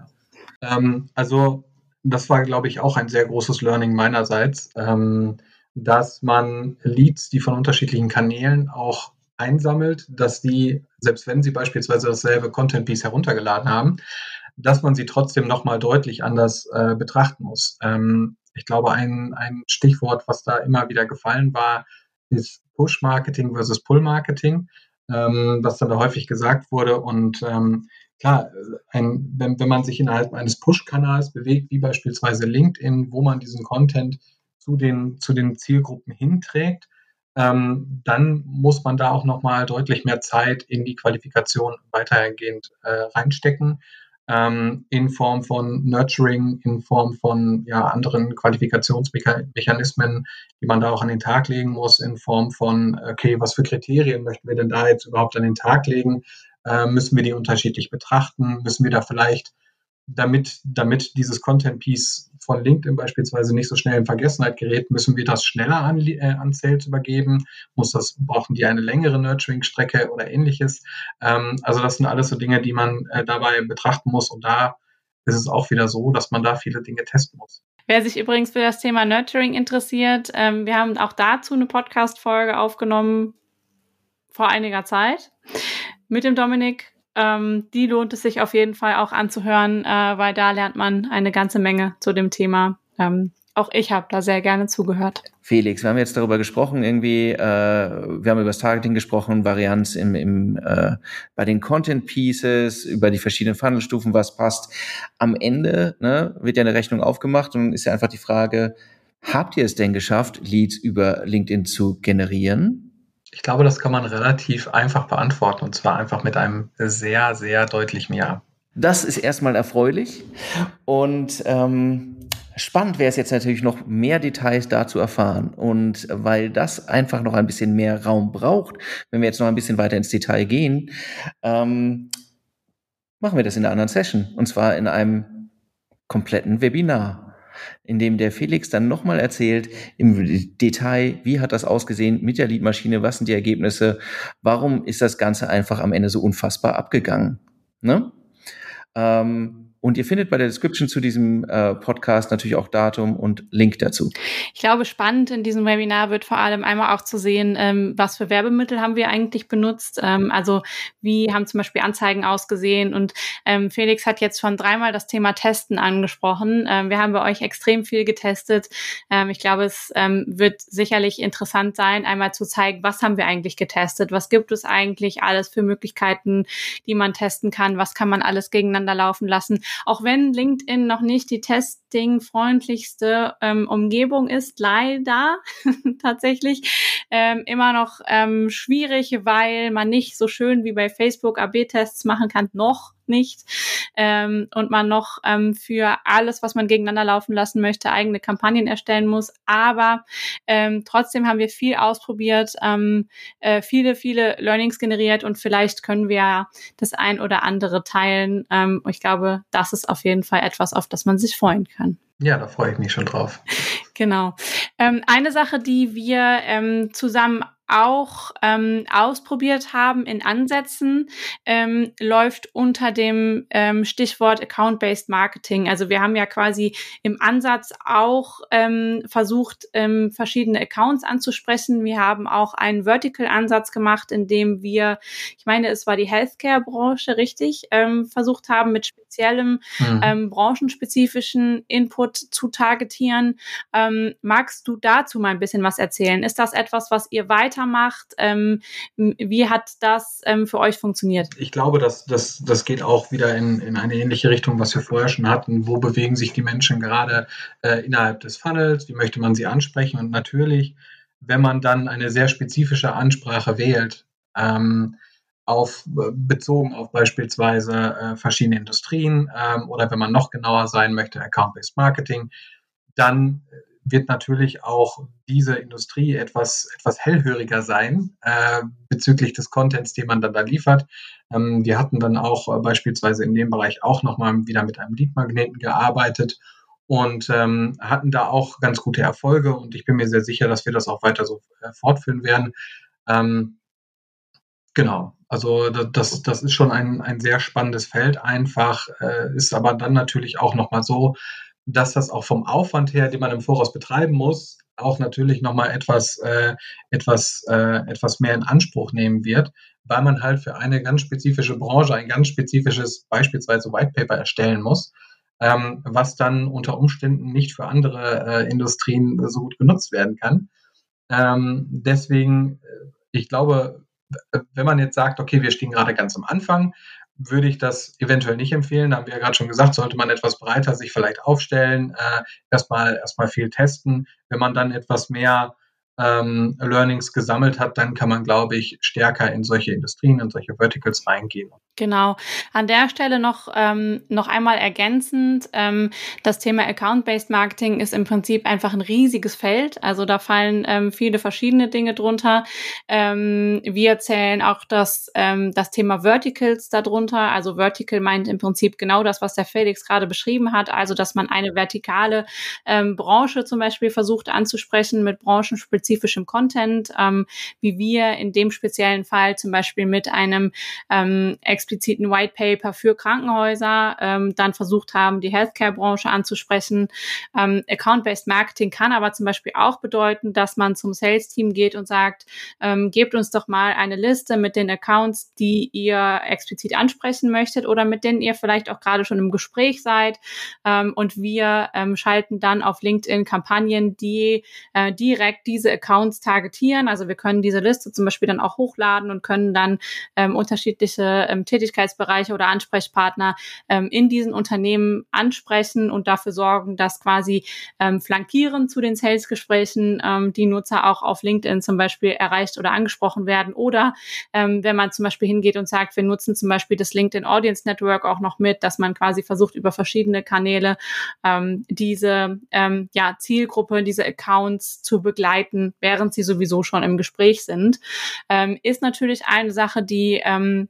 also das war, glaube ich, auch ein sehr großes Learning meinerseits, ähm, dass man Leads, die von unterschiedlichen Kanälen auch einsammelt, dass die, selbst wenn sie beispielsweise dasselbe Content Piece heruntergeladen haben, dass man sie trotzdem nochmal deutlich anders äh, betrachten muss. Ähm, ich glaube, ein, ein Stichwort, was da immer wieder gefallen war, ist Push-Marketing versus Pull-Marketing, ähm, was dann da häufig gesagt wurde. Und ähm, klar, ein, wenn, wenn man sich innerhalb eines Push-Kanals bewegt, wie beispielsweise LinkedIn, wo man diesen Content zu den, zu den Zielgruppen hinträgt, ähm, dann muss man da auch nochmal deutlich mehr Zeit in die Qualifikation weitergehend äh, reinstecken, ähm, in Form von Nurturing, in Form von ja, anderen Qualifikationsmechanismen, die man da auch an den Tag legen muss, in Form von, okay, was für Kriterien möchten wir denn da jetzt überhaupt an den Tag legen? Äh, müssen wir die unterschiedlich betrachten? Müssen wir da vielleicht, damit, damit dieses Content Piece von LinkedIn beispielsweise nicht so schnell in Vergessenheit gerät, müssen wir das schneller an, äh, an Sales übergeben? Muss das, brauchen die eine längere Nurturing-Strecke oder ähnliches? Ähm, also das sind alles so Dinge, die man äh, dabei betrachten muss und da ist es auch wieder so, dass man da viele Dinge testen muss. Wer sich übrigens für das Thema Nurturing interessiert, ähm, wir haben auch dazu eine Podcast-Folge aufgenommen vor einiger Zeit mit dem Dominik. Ähm, die lohnt es sich auf jeden Fall auch anzuhören, äh, weil da lernt man eine ganze Menge zu dem Thema. Ähm, auch ich habe da sehr gerne zugehört. Felix, wir haben jetzt darüber gesprochen, irgendwie, äh, wir haben über das Targeting gesprochen, Varianz im, im, äh, bei den Content Pieces, über die verschiedenen Funnelstufen, was passt. Am Ende ne, wird ja eine Rechnung aufgemacht und ist ja einfach die Frage, habt ihr es denn geschafft, Leads über LinkedIn zu generieren? Ich glaube, das kann man relativ einfach beantworten und zwar einfach mit einem sehr, sehr deutlichen Ja. Das ist erstmal erfreulich. Und ähm, spannend wäre es jetzt natürlich noch mehr Details dazu erfahren. Und weil das einfach noch ein bisschen mehr Raum braucht, wenn wir jetzt noch ein bisschen weiter ins Detail gehen, ähm, machen wir das in einer anderen Session. Und zwar in einem kompletten Webinar in dem der Felix dann nochmal erzählt im Detail, wie hat das ausgesehen mit der Leadmaschine, was sind die Ergebnisse, warum ist das Ganze einfach am Ende so unfassbar abgegangen. Ne? Ähm, und ihr findet bei der Description zu diesem äh, Podcast natürlich auch Datum und Link dazu. Ich glaube, spannend in diesem Webinar wird vor allem einmal auch zu sehen, ähm, was für Werbemittel haben wir eigentlich benutzt. Ähm, also wie haben zum Beispiel Anzeigen ausgesehen. Und ähm, Felix hat jetzt schon dreimal das Thema Testen angesprochen. Ähm, wir haben bei euch extrem viel getestet. Ähm, ich glaube, es ähm, wird sicherlich interessant sein, einmal zu zeigen, was haben wir eigentlich getestet, was gibt es eigentlich alles für Möglichkeiten, die man testen kann, was kann man alles gegeneinander laufen lassen auch wenn LinkedIn noch nicht die testing-freundlichste ähm, Umgebung ist, leider tatsächlich ähm, immer noch ähm, schwierig, weil man nicht so schön wie bei Facebook AB-Tests machen kann, noch nicht ähm, und man noch ähm, für alles, was man gegeneinander laufen lassen möchte, eigene Kampagnen erstellen muss. Aber ähm, trotzdem haben wir viel ausprobiert, ähm, äh, viele, viele Learnings generiert und vielleicht können wir das ein oder andere teilen. Ähm, ich glaube, das ist auf jeden Fall etwas, auf das man sich freuen kann. Ja, da freue ich mich schon drauf. Genau. Ähm, eine Sache, die wir ähm, zusammen auch ähm, ausprobiert haben in Ansätzen, ähm, läuft unter dem ähm, Stichwort Account-Based Marketing. Also wir haben ja quasi im Ansatz auch ähm, versucht, ähm, verschiedene Accounts anzusprechen. Wir haben auch einen Vertical-Ansatz gemacht, in dem wir, ich meine, es war die Healthcare-Branche, richtig, ähm, versucht haben, mit speziellem mhm. ähm, branchenspezifischen Input zu targetieren. Ähm, magst du dazu mal ein bisschen was erzählen? Ist das etwas, was ihr weiter weitermacht. Ähm, wie hat das ähm, für euch funktioniert? Ich glaube, dass das, das geht auch wieder in, in eine ähnliche Richtung, was wir vorher schon hatten. Wo bewegen sich die Menschen gerade äh, innerhalb des Funnels? Wie möchte man sie ansprechen? Und natürlich, wenn man dann eine sehr spezifische Ansprache wählt, ähm, auf, bezogen auf beispielsweise äh, verschiedene Industrien ähm, oder wenn man noch genauer sein möchte, Account-Based Marketing, dann wird natürlich auch diese Industrie etwas, etwas hellhöriger sein äh, bezüglich des Contents, den man dann da liefert. Ähm, wir hatten dann auch äh, beispielsweise in dem Bereich auch nochmal wieder mit einem Leadmagneten gearbeitet und ähm, hatten da auch ganz gute Erfolge und ich bin mir sehr sicher, dass wir das auch weiter so äh, fortführen werden. Ähm, genau, also das, das ist schon ein, ein sehr spannendes Feld einfach, äh, ist aber dann natürlich auch nochmal so, dass das auch vom Aufwand her, den man im Voraus betreiben muss, auch natürlich nochmal etwas, äh, etwas, äh, etwas mehr in Anspruch nehmen wird, weil man halt für eine ganz spezifische Branche ein ganz spezifisches beispielsweise White Paper erstellen muss, ähm, was dann unter Umständen nicht für andere äh, Industrien so gut genutzt werden kann. Ähm, deswegen, äh, ich glaube, wenn man jetzt sagt, okay, wir stehen gerade ganz am Anfang, würde ich das eventuell nicht empfehlen. Da haben wir ja gerade schon gesagt, sollte man etwas breiter sich vielleicht aufstellen, äh, erstmal erstmal viel testen. Wenn man dann etwas mehr ähm, Learnings gesammelt hat, dann kann man, glaube ich, stärker in solche Industrien, in solche Verticals reingehen. Genau. An der Stelle noch, ähm, noch einmal ergänzend, ähm, das Thema Account-Based Marketing ist im Prinzip einfach ein riesiges Feld. Also da fallen ähm, viele verschiedene Dinge drunter. Ähm, wir zählen auch das, ähm, das Thema Verticals darunter. Also Vertical meint im Prinzip genau das, was der Felix gerade beschrieben hat. Also, dass man eine vertikale Branche zum Beispiel versucht anzusprechen mit branchenspezifischem Content, ähm, wie wir in dem speziellen Fall zum Beispiel mit einem ähm, expliziten White Paper für Krankenhäuser ähm, dann versucht haben, die Healthcare-Branche anzusprechen. Ähm, Account-Based Marketing kann aber zum Beispiel auch bedeuten, dass man zum Sales-Team geht und sagt, ähm, gebt uns doch mal eine Liste mit den Accounts, die ihr explizit ansprechen möchtet oder mit denen ihr vielleicht auch gerade schon im Gespräch seid. Ähm, und wir ähm, schalten dann auf LinkedIn Kampagnen, die äh, direkt diese Accounts targetieren. Also wir können diese Liste zum Beispiel dann auch hochladen und können dann ähm, unterschiedliche ähm, Tätigkeitsbereiche oder Ansprechpartner ähm, in diesen Unternehmen ansprechen und dafür sorgen, dass quasi ähm, flankieren zu den Sales-Gesprächen ähm, die Nutzer auch auf LinkedIn zum Beispiel erreicht oder angesprochen werden. Oder ähm, wenn man zum Beispiel hingeht und sagt, wir nutzen zum Beispiel das LinkedIn Audience Network auch noch mit, dass man quasi versucht, über verschiedene Kanäle ähm, diese ähm, ja, Zielgruppe, diese Accounts zu begleiten, während sie sowieso schon im Gespräch sind, ähm, ist natürlich eine Sache, die ähm,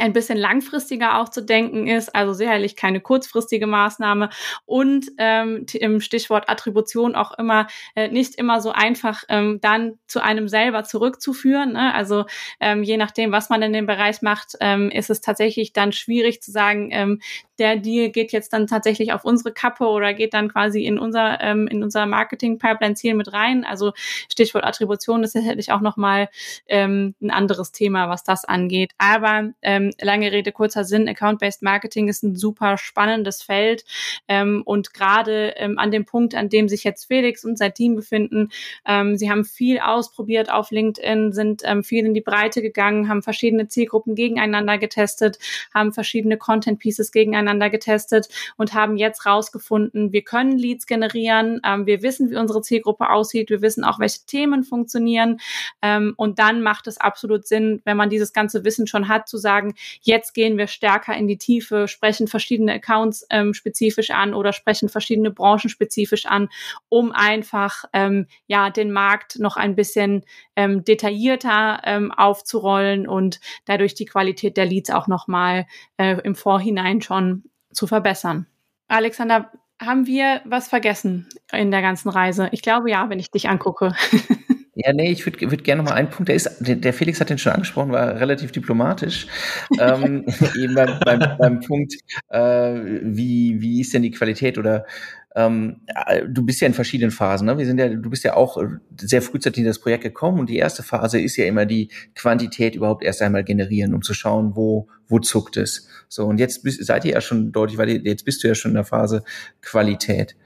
ein bisschen langfristiger auch zu denken ist, also sicherlich keine kurzfristige Maßnahme und ähm, im Stichwort Attribution auch immer äh, nicht immer so einfach ähm, dann zu einem selber zurückzuführen. Ne? Also ähm, je nachdem, was man in dem Bereich macht, ähm, ist es tatsächlich dann schwierig zu sagen, ähm, der Deal geht jetzt dann tatsächlich auf unsere Kappe oder geht dann quasi in unser ähm, in unser Marketing Pipeline Ziel mit rein. Also Stichwort Attribution ist sicherlich auch noch mal ähm, ein anderes Thema, was das angeht. Aber ähm, lange Rede kurzer Sinn, Account-based Marketing ist ein super spannendes Feld. Ähm, und gerade ähm, an dem Punkt, an dem sich jetzt Felix und sein Team befinden, ähm, sie haben viel ausprobiert auf LinkedIn, sind ähm, viel in die Breite gegangen, haben verschiedene Zielgruppen gegeneinander getestet, haben verschiedene Content Pieces gegeneinander gegeneinander getestet und haben jetzt rausgefunden, wir können Leads generieren, ähm, wir wissen, wie unsere Zielgruppe aussieht, wir wissen auch, welche Themen funktionieren. Ähm, und dann macht es absolut Sinn, wenn man dieses ganze Wissen schon hat, zu sagen, jetzt gehen wir stärker in die Tiefe, sprechen verschiedene Accounts ähm, spezifisch an oder sprechen verschiedene Branchen spezifisch an, um einfach ähm, ja den Markt noch ein bisschen ähm, detaillierter ähm, aufzurollen und dadurch die Qualität der Leads auch nochmal äh, im Vorhinein schon zu verbessern. Alexander, haben wir was vergessen in der ganzen Reise? Ich glaube ja, wenn ich dich angucke. Ja, nee, ich würde würd gerne noch mal einen Punkt, der ist, der Felix hat den schon angesprochen, war relativ diplomatisch. ähm, eben beim, beim, beim Punkt, äh, wie, wie ist denn die Qualität oder ähm, äh, du bist ja in verschiedenen Phasen. Ne? Wir sind ja, du bist ja auch sehr frühzeitig in das Projekt gekommen und die erste Phase ist ja immer die Quantität überhaupt erst einmal generieren, um zu schauen, wo, wo zuckt es. So, und jetzt bist, seid ihr ja schon deutlich, weil jetzt bist du ja schon in der Phase Qualität.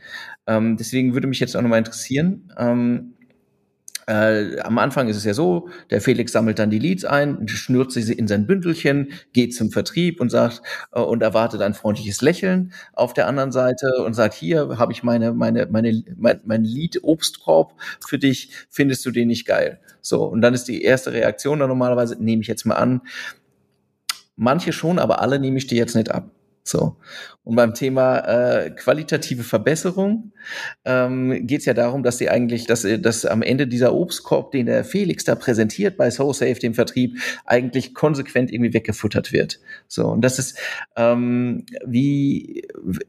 Ähm, deswegen würde mich jetzt auch nochmal interessieren, ähm, äh, am Anfang ist es ja so, der Felix sammelt dann die Leads ein, schnürt sie in sein Bündelchen, geht zum Vertrieb und sagt äh, und erwartet ein freundliches Lächeln auf der anderen Seite und sagt, hier habe ich meine, meine, meine, mein, mein Lead-Obstkorb für dich, findest du den nicht geil? So, und dann ist die erste Reaktion dann normalerweise, nehme ich jetzt mal an, manche schon, aber alle nehme ich dir jetzt nicht ab. So. Und beim Thema äh, qualitative Verbesserung ähm, geht es ja darum, dass sie eigentlich, dass, dass am Ende dieser Obstkorb, den der Felix da präsentiert bei SoSafe, dem Vertrieb, eigentlich konsequent irgendwie weggefuttert wird. So, und das ist, ähm, wie,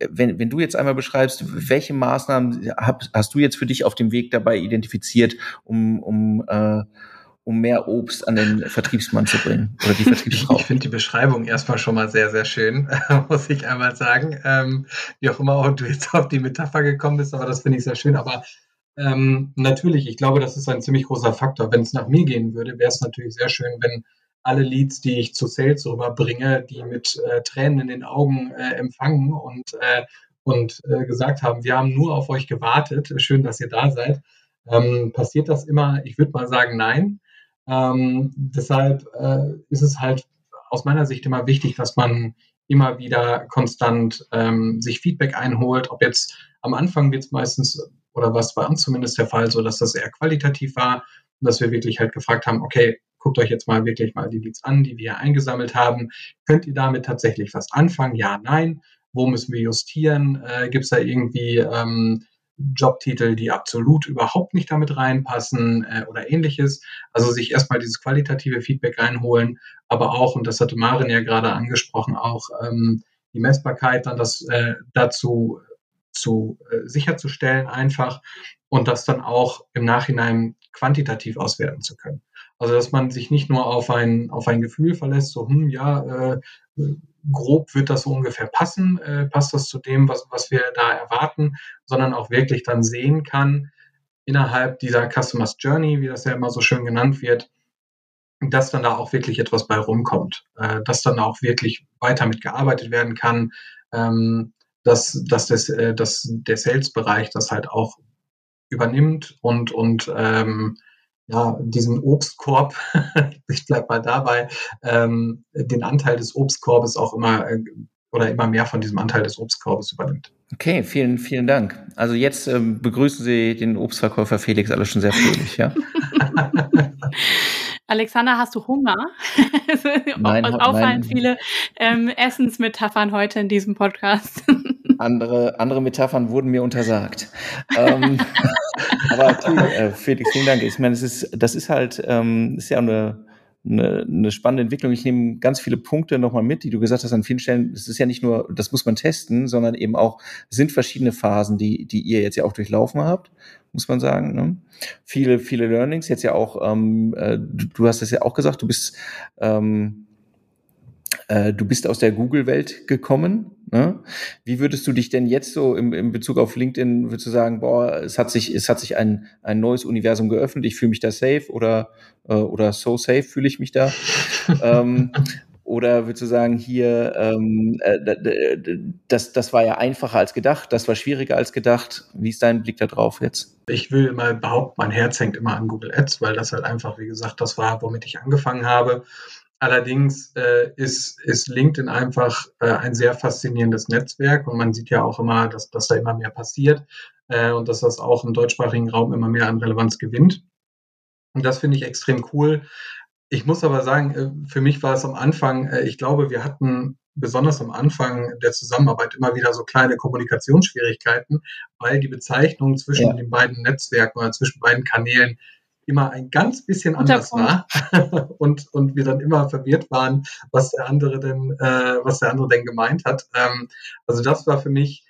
wenn, wenn du jetzt einmal beschreibst, welche Maßnahmen hab, hast du jetzt für dich auf dem Weg dabei identifiziert, um, um äh, um mehr Obst an den Vertriebsmann zu bringen oder die Vertriebsfrau. Ich finde die Beschreibung erstmal schon mal sehr, sehr schön, muss ich einmal sagen. Ähm, wie auch immer auch du jetzt auf die Metapher gekommen bist, aber das finde ich sehr schön. Aber ähm, natürlich, ich glaube, das ist ein ziemlich großer Faktor. Wenn es nach mir gehen würde, wäre es natürlich sehr schön, wenn alle Leads, die ich zu Sales rüberbringe, die mit äh, Tränen in den Augen äh, empfangen und, äh, und äh, gesagt haben, wir haben nur auf euch gewartet, schön, dass ihr da seid. Ähm, passiert das immer? Ich würde mal sagen, nein. Ähm, deshalb äh, ist es halt aus meiner Sicht immer wichtig, dass man immer wieder konstant ähm, sich Feedback einholt. Ob jetzt am Anfang wird es meistens, oder was bei uns zumindest der Fall, so dass das eher qualitativ war und dass wir wirklich halt gefragt haben, okay, guckt euch jetzt mal wirklich mal die Leads an, die wir eingesammelt haben. Könnt ihr damit tatsächlich was anfangen? Ja, nein. Wo müssen wir justieren? Äh, Gibt es da irgendwie ähm, Jobtitel, die absolut überhaupt nicht damit reinpassen äh, oder ähnliches. Also sich erstmal dieses qualitative Feedback reinholen, aber auch, und das hatte Marin ja gerade angesprochen, auch ähm, die Messbarkeit dann das äh, dazu zu äh, sicherzustellen einfach und das dann auch im Nachhinein quantitativ auswerten zu können. Also dass man sich nicht nur auf ein, auf ein Gefühl verlässt, so, hm, ja, äh, grob wird das so ungefähr passen, äh, passt das zu dem, was, was wir da erwarten, sondern auch wirklich dann sehen kann, innerhalb dieser Customers Journey, wie das ja immer so schön genannt wird, dass dann da auch wirklich etwas bei rumkommt, äh, dass dann auch wirklich weiter mitgearbeitet werden kann, ähm, dass, dass, das, äh, dass der Sales-Bereich das halt auch übernimmt und, und ähm, ja, diesen Obstkorb, ich bleib mal dabei, ähm, den Anteil des Obstkorbes auch immer äh, oder immer mehr von diesem Anteil des Obstkorbes übernimmt. Okay, vielen, vielen Dank. Also jetzt ähm, begrüßen Sie den Obstverkäufer Felix alle schon sehr fröhlich, ja? Alexander, hast du Hunger? Nein, es auffallen viele ähm, Essensmetaphern heute in diesem Podcast. Andere, andere Metaphern wurden mir untersagt. ähm, aber äh, Felix, vielen Dank. Ich meine, es ist, das ist halt, ähm, ist ja eine, eine, eine spannende Entwicklung. Ich nehme ganz viele Punkte nochmal mit, die du gesagt hast an vielen Stellen. Es ist ja nicht nur, das muss man testen, sondern eben auch, es sind verschiedene Phasen, die, die ihr jetzt ja auch durchlaufen habt, muss man sagen. Ne? Viele, viele Learnings. Jetzt ja auch, ähm, äh, du, du hast es ja auch gesagt, du bist ähm, äh, du bist aus der Google-Welt gekommen. Ne? Wie würdest du dich denn jetzt so im, im Bezug auf LinkedIn, würdest du sagen, boah, es hat sich, es hat sich ein, ein neues Universum geöffnet, ich fühle mich da safe oder, äh, oder so safe fühle ich mich da? ähm, oder würdest du sagen, hier, ähm, äh, das, das war ja einfacher als gedacht, das war schwieriger als gedacht. Wie ist dein Blick da drauf jetzt? Ich will mal behaupten, mein Herz hängt immer an Google Ads, weil das halt einfach, wie gesagt, das war, womit ich angefangen habe. Allerdings äh, ist, ist LinkedIn einfach äh, ein sehr faszinierendes Netzwerk und man sieht ja auch immer, dass, dass da immer mehr passiert äh, und dass das auch im deutschsprachigen Raum immer mehr an Relevanz gewinnt. Und das finde ich extrem cool. Ich muss aber sagen, äh, für mich war es am Anfang, äh, ich glaube, wir hatten besonders am Anfang der Zusammenarbeit immer wieder so kleine Kommunikationsschwierigkeiten, weil die Bezeichnung zwischen ja. den beiden Netzwerken oder zwischen beiden Kanälen immer ein ganz bisschen anders war und, und wir dann immer verwirrt waren, was der andere denn, äh, was der andere denn gemeint hat. Ähm, also das war für mich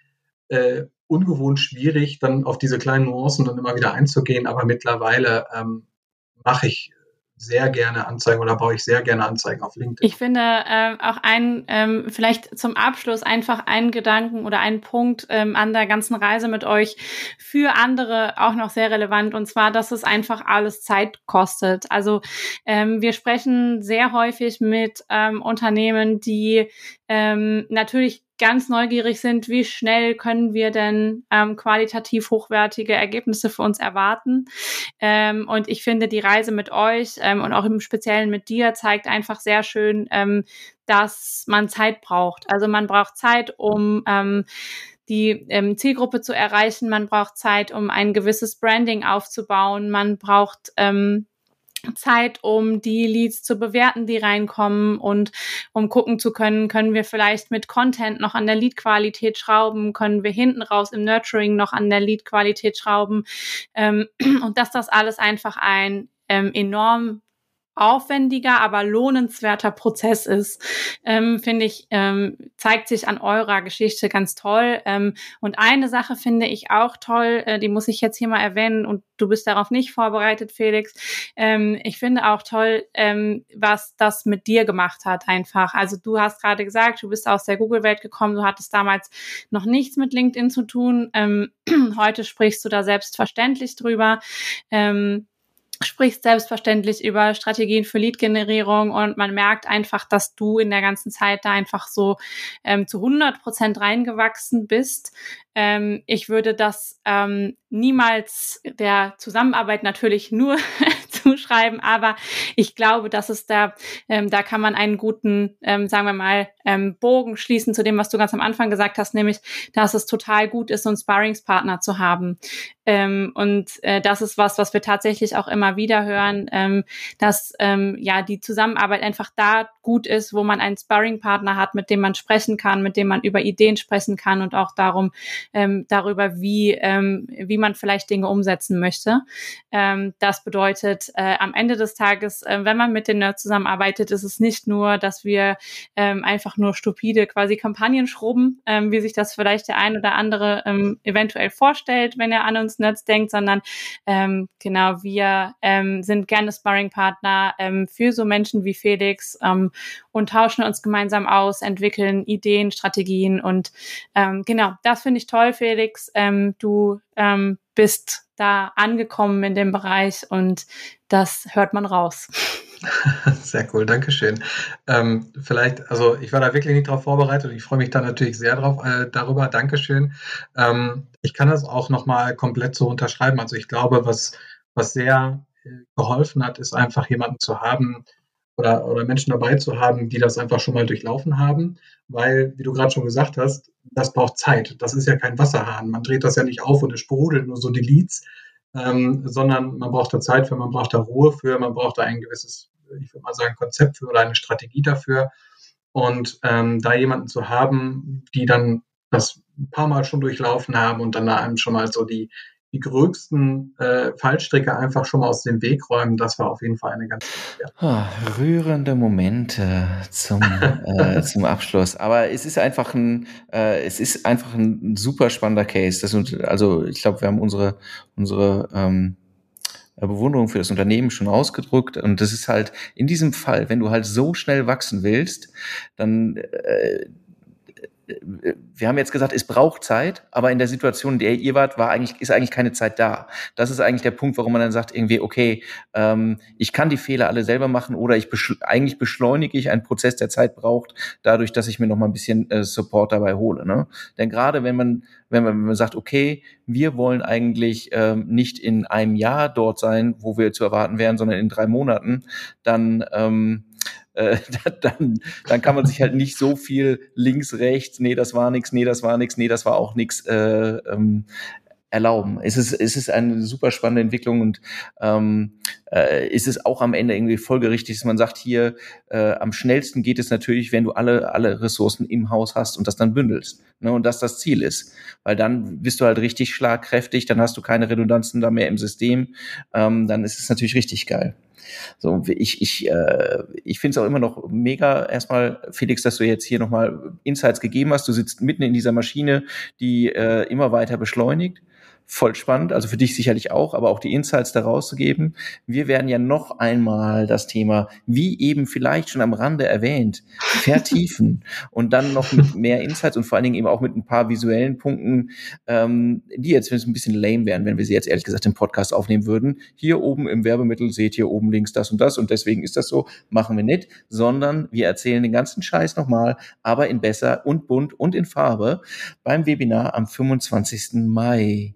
äh, ungewohnt schwierig, dann auf diese kleinen Nuancen dann immer wieder einzugehen, aber mittlerweile ähm, mache ich sehr gerne Anzeigen oder baue ich sehr gerne Anzeigen auf LinkedIn. Ich finde äh, auch ein, ähm, vielleicht zum Abschluss einfach einen Gedanken oder einen Punkt ähm, an der ganzen Reise mit euch für andere auch noch sehr relevant und zwar, dass es einfach alles Zeit kostet. Also ähm, wir sprechen sehr häufig mit ähm, Unternehmen, die ähm, natürlich ganz neugierig sind, wie schnell können wir denn ähm, qualitativ hochwertige Ergebnisse für uns erwarten. Ähm, und ich finde, die Reise mit euch ähm, und auch im Speziellen mit dir zeigt einfach sehr schön, ähm, dass man Zeit braucht. Also man braucht Zeit, um ähm, die ähm, Zielgruppe zu erreichen. Man braucht Zeit, um ein gewisses Branding aufzubauen. Man braucht ähm, Zeit, um die Leads zu bewerten, die reinkommen und um gucken zu können, können wir vielleicht mit Content noch an der Lead-Qualität schrauben, können wir hinten raus im Nurturing noch an der Lead-Qualität schrauben ähm, und dass das alles einfach ein ähm, enorm aufwendiger, aber lohnenswerter Prozess ist, ähm, finde ich, ähm, zeigt sich an eurer Geschichte ganz toll. Ähm, und eine Sache finde ich auch toll, äh, die muss ich jetzt hier mal erwähnen und du bist darauf nicht vorbereitet, Felix. Ähm, ich finde auch toll, ähm, was das mit dir gemacht hat einfach. Also du hast gerade gesagt, du bist aus der Google-Welt gekommen, du hattest damals noch nichts mit LinkedIn zu tun. Ähm, heute sprichst du da selbstverständlich drüber. Ähm, sprichst selbstverständlich über Strategien für Lead-Generierung und man merkt einfach, dass du in der ganzen Zeit da einfach so ähm, zu 100 Prozent reingewachsen bist. Ähm, ich würde das ähm, niemals der Zusammenarbeit natürlich nur zuschreiben, aber ich glaube, dass es da, ähm, da kann man einen guten, ähm, sagen wir mal, ähm, Bogen schließen zu dem, was du ganz am Anfang gesagt hast, nämlich, dass es total gut ist, so einen Sparringspartner zu haben. Ähm, und äh, das ist was, was wir tatsächlich auch immer wieder hören, ähm, dass ähm, ja die Zusammenarbeit einfach da gut ist, wo man einen Sparringpartner hat, mit dem man sprechen kann, mit dem man über Ideen sprechen kann und auch darum ähm, darüber, wie ähm, wie man vielleicht Dinge umsetzen möchte. Ähm, das bedeutet, äh, am Ende des Tages, äh, wenn man mit den Nerds zusammenarbeitet, ist es nicht nur, dass wir ähm, einfach nur stupide quasi Kampagnen schrubben, ähm, wie sich das vielleicht der ein oder andere ähm, eventuell vorstellt, wenn er an uns Nerds denkt, sondern ähm, genau, wir ähm, sind gerne Sparring-Partner ähm, für so Menschen wie Felix ähm, und tauschen uns gemeinsam aus, entwickeln Ideen, Strategien und ähm, genau, das finde ich toll, Felix. Ähm, du ähm, bist da angekommen in dem Bereich und das hört man raus. Sehr cool, danke schön. Ähm, vielleicht, also ich war da wirklich nicht darauf vorbereitet und ich freue mich da natürlich sehr drauf, äh, darüber. Dankeschön. Ähm, ich kann das auch nochmal komplett so unterschreiben. Also ich glaube, was, was sehr äh, geholfen hat, ist einfach jemanden zu haben, oder, oder Menschen dabei zu haben, die das einfach schon mal durchlaufen haben, weil, wie du gerade schon gesagt hast, das braucht Zeit. Das ist ja kein Wasserhahn. Man dreht das ja nicht auf und es sprudelt nur so die Leads, ähm, sondern man braucht da Zeit für, man braucht da Ruhe für, man braucht da ein gewisses, ich würde mal sagen, Konzept für oder eine Strategie dafür. Und ähm, da jemanden zu haben, die dann das ein paar Mal schon durchlaufen haben und dann da einem schon mal so die, die größten äh, Fallstricke einfach schon mal aus dem Weg räumen, das war auf jeden Fall eine ganz oh, rührende Momente zum, äh, zum Abschluss. Aber es ist einfach ein, äh, es ist einfach ein super spannender Case. Das, also ich glaube, wir haben unsere, unsere ähm, Bewunderung für das Unternehmen schon ausgedrückt. Und das ist halt in diesem Fall, wenn du halt so schnell wachsen willst, dann äh, wir haben jetzt gesagt, es braucht Zeit, aber in der Situation, in der ihr wart, war eigentlich, ist eigentlich keine Zeit da. Das ist eigentlich der Punkt, warum man dann sagt, irgendwie, okay, ähm, ich kann die Fehler alle selber machen oder ich beschl eigentlich beschleunige ich einen Prozess, der Zeit braucht, dadurch, dass ich mir noch mal ein bisschen äh, Support dabei hole. Ne? Denn gerade wenn man, wenn man, wenn man sagt, okay, wir wollen eigentlich ähm, nicht in einem Jahr dort sein, wo wir zu erwarten wären, sondern in drei Monaten, dann ähm, äh, dann, dann kann man sich halt nicht so viel links, rechts, nee, das war nix, nee, das war nix, nee, das war auch nix äh, ähm, erlauben. Es ist, es ist eine super spannende Entwicklung und ähm, äh, ist es auch am Ende irgendwie folgerichtig, dass man sagt, hier äh, am schnellsten geht es natürlich, wenn du alle, alle Ressourcen im Haus hast und das dann bündelst. Ne, und das das Ziel ist. Weil dann bist du halt richtig schlagkräftig, dann hast du keine Redundanzen da mehr im System, ähm, dann ist es natürlich richtig geil. So, ich, ich, äh, ich finde es auch immer noch mega, erstmal, Felix, dass du jetzt hier nochmal Insights gegeben hast. Du sitzt mitten in dieser Maschine, die äh, immer weiter beschleunigt voll spannend, also für dich sicherlich auch, aber auch die Insights daraus zu geben. Wir werden ja noch einmal das Thema, wie eben vielleicht schon am Rande erwähnt, vertiefen und dann noch mit mehr Insights und vor allen Dingen eben auch mit ein paar visuellen Punkten, ähm, die jetzt ein bisschen lame wären, wenn wir sie jetzt ehrlich gesagt im Podcast aufnehmen würden. Hier oben im Werbemittel seht ihr oben links das und das und deswegen ist das so, machen wir nicht, sondern wir erzählen den ganzen Scheiß nochmal, aber in besser und bunt und in Farbe beim Webinar am 25. Mai.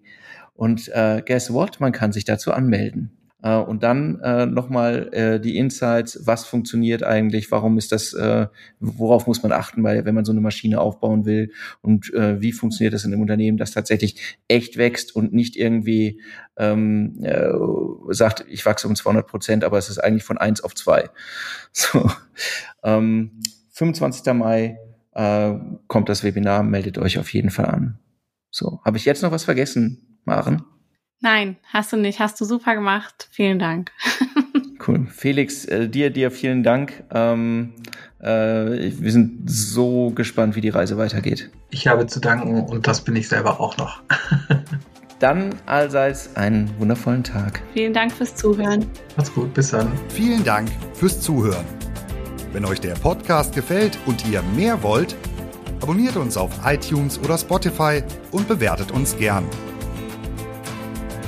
Und äh, guess what? Man kann sich dazu anmelden. Äh, und dann äh, nochmal äh, die Insights, was funktioniert eigentlich, warum ist das, äh, worauf muss man achten, weil wenn man so eine Maschine aufbauen will und äh, wie funktioniert das in einem Unternehmen, das tatsächlich echt wächst und nicht irgendwie ähm, äh, sagt, ich wachse um 200 Prozent, aber es ist eigentlich von eins auf zwei. So, ähm, 25. Mai äh, kommt das Webinar, meldet euch auf jeden Fall an. So, habe ich jetzt noch was vergessen? Maren? Nein, hast du nicht. Hast du super gemacht. Vielen Dank. cool. Felix, äh, dir, dir vielen Dank. Ähm, äh, wir sind so gespannt, wie die Reise weitergeht. Ich habe zu danken und das bin ich selber auch noch. dann allseits einen wundervollen Tag. Vielen Dank fürs Zuhören. Macht's gut, bis dann. Vielen Dank fürs Zuhören. Wenn euch der Podcast gefällt und ihr mehr wollt, abonniert uns auf iTunes oder Spotify und bewertet uns gern.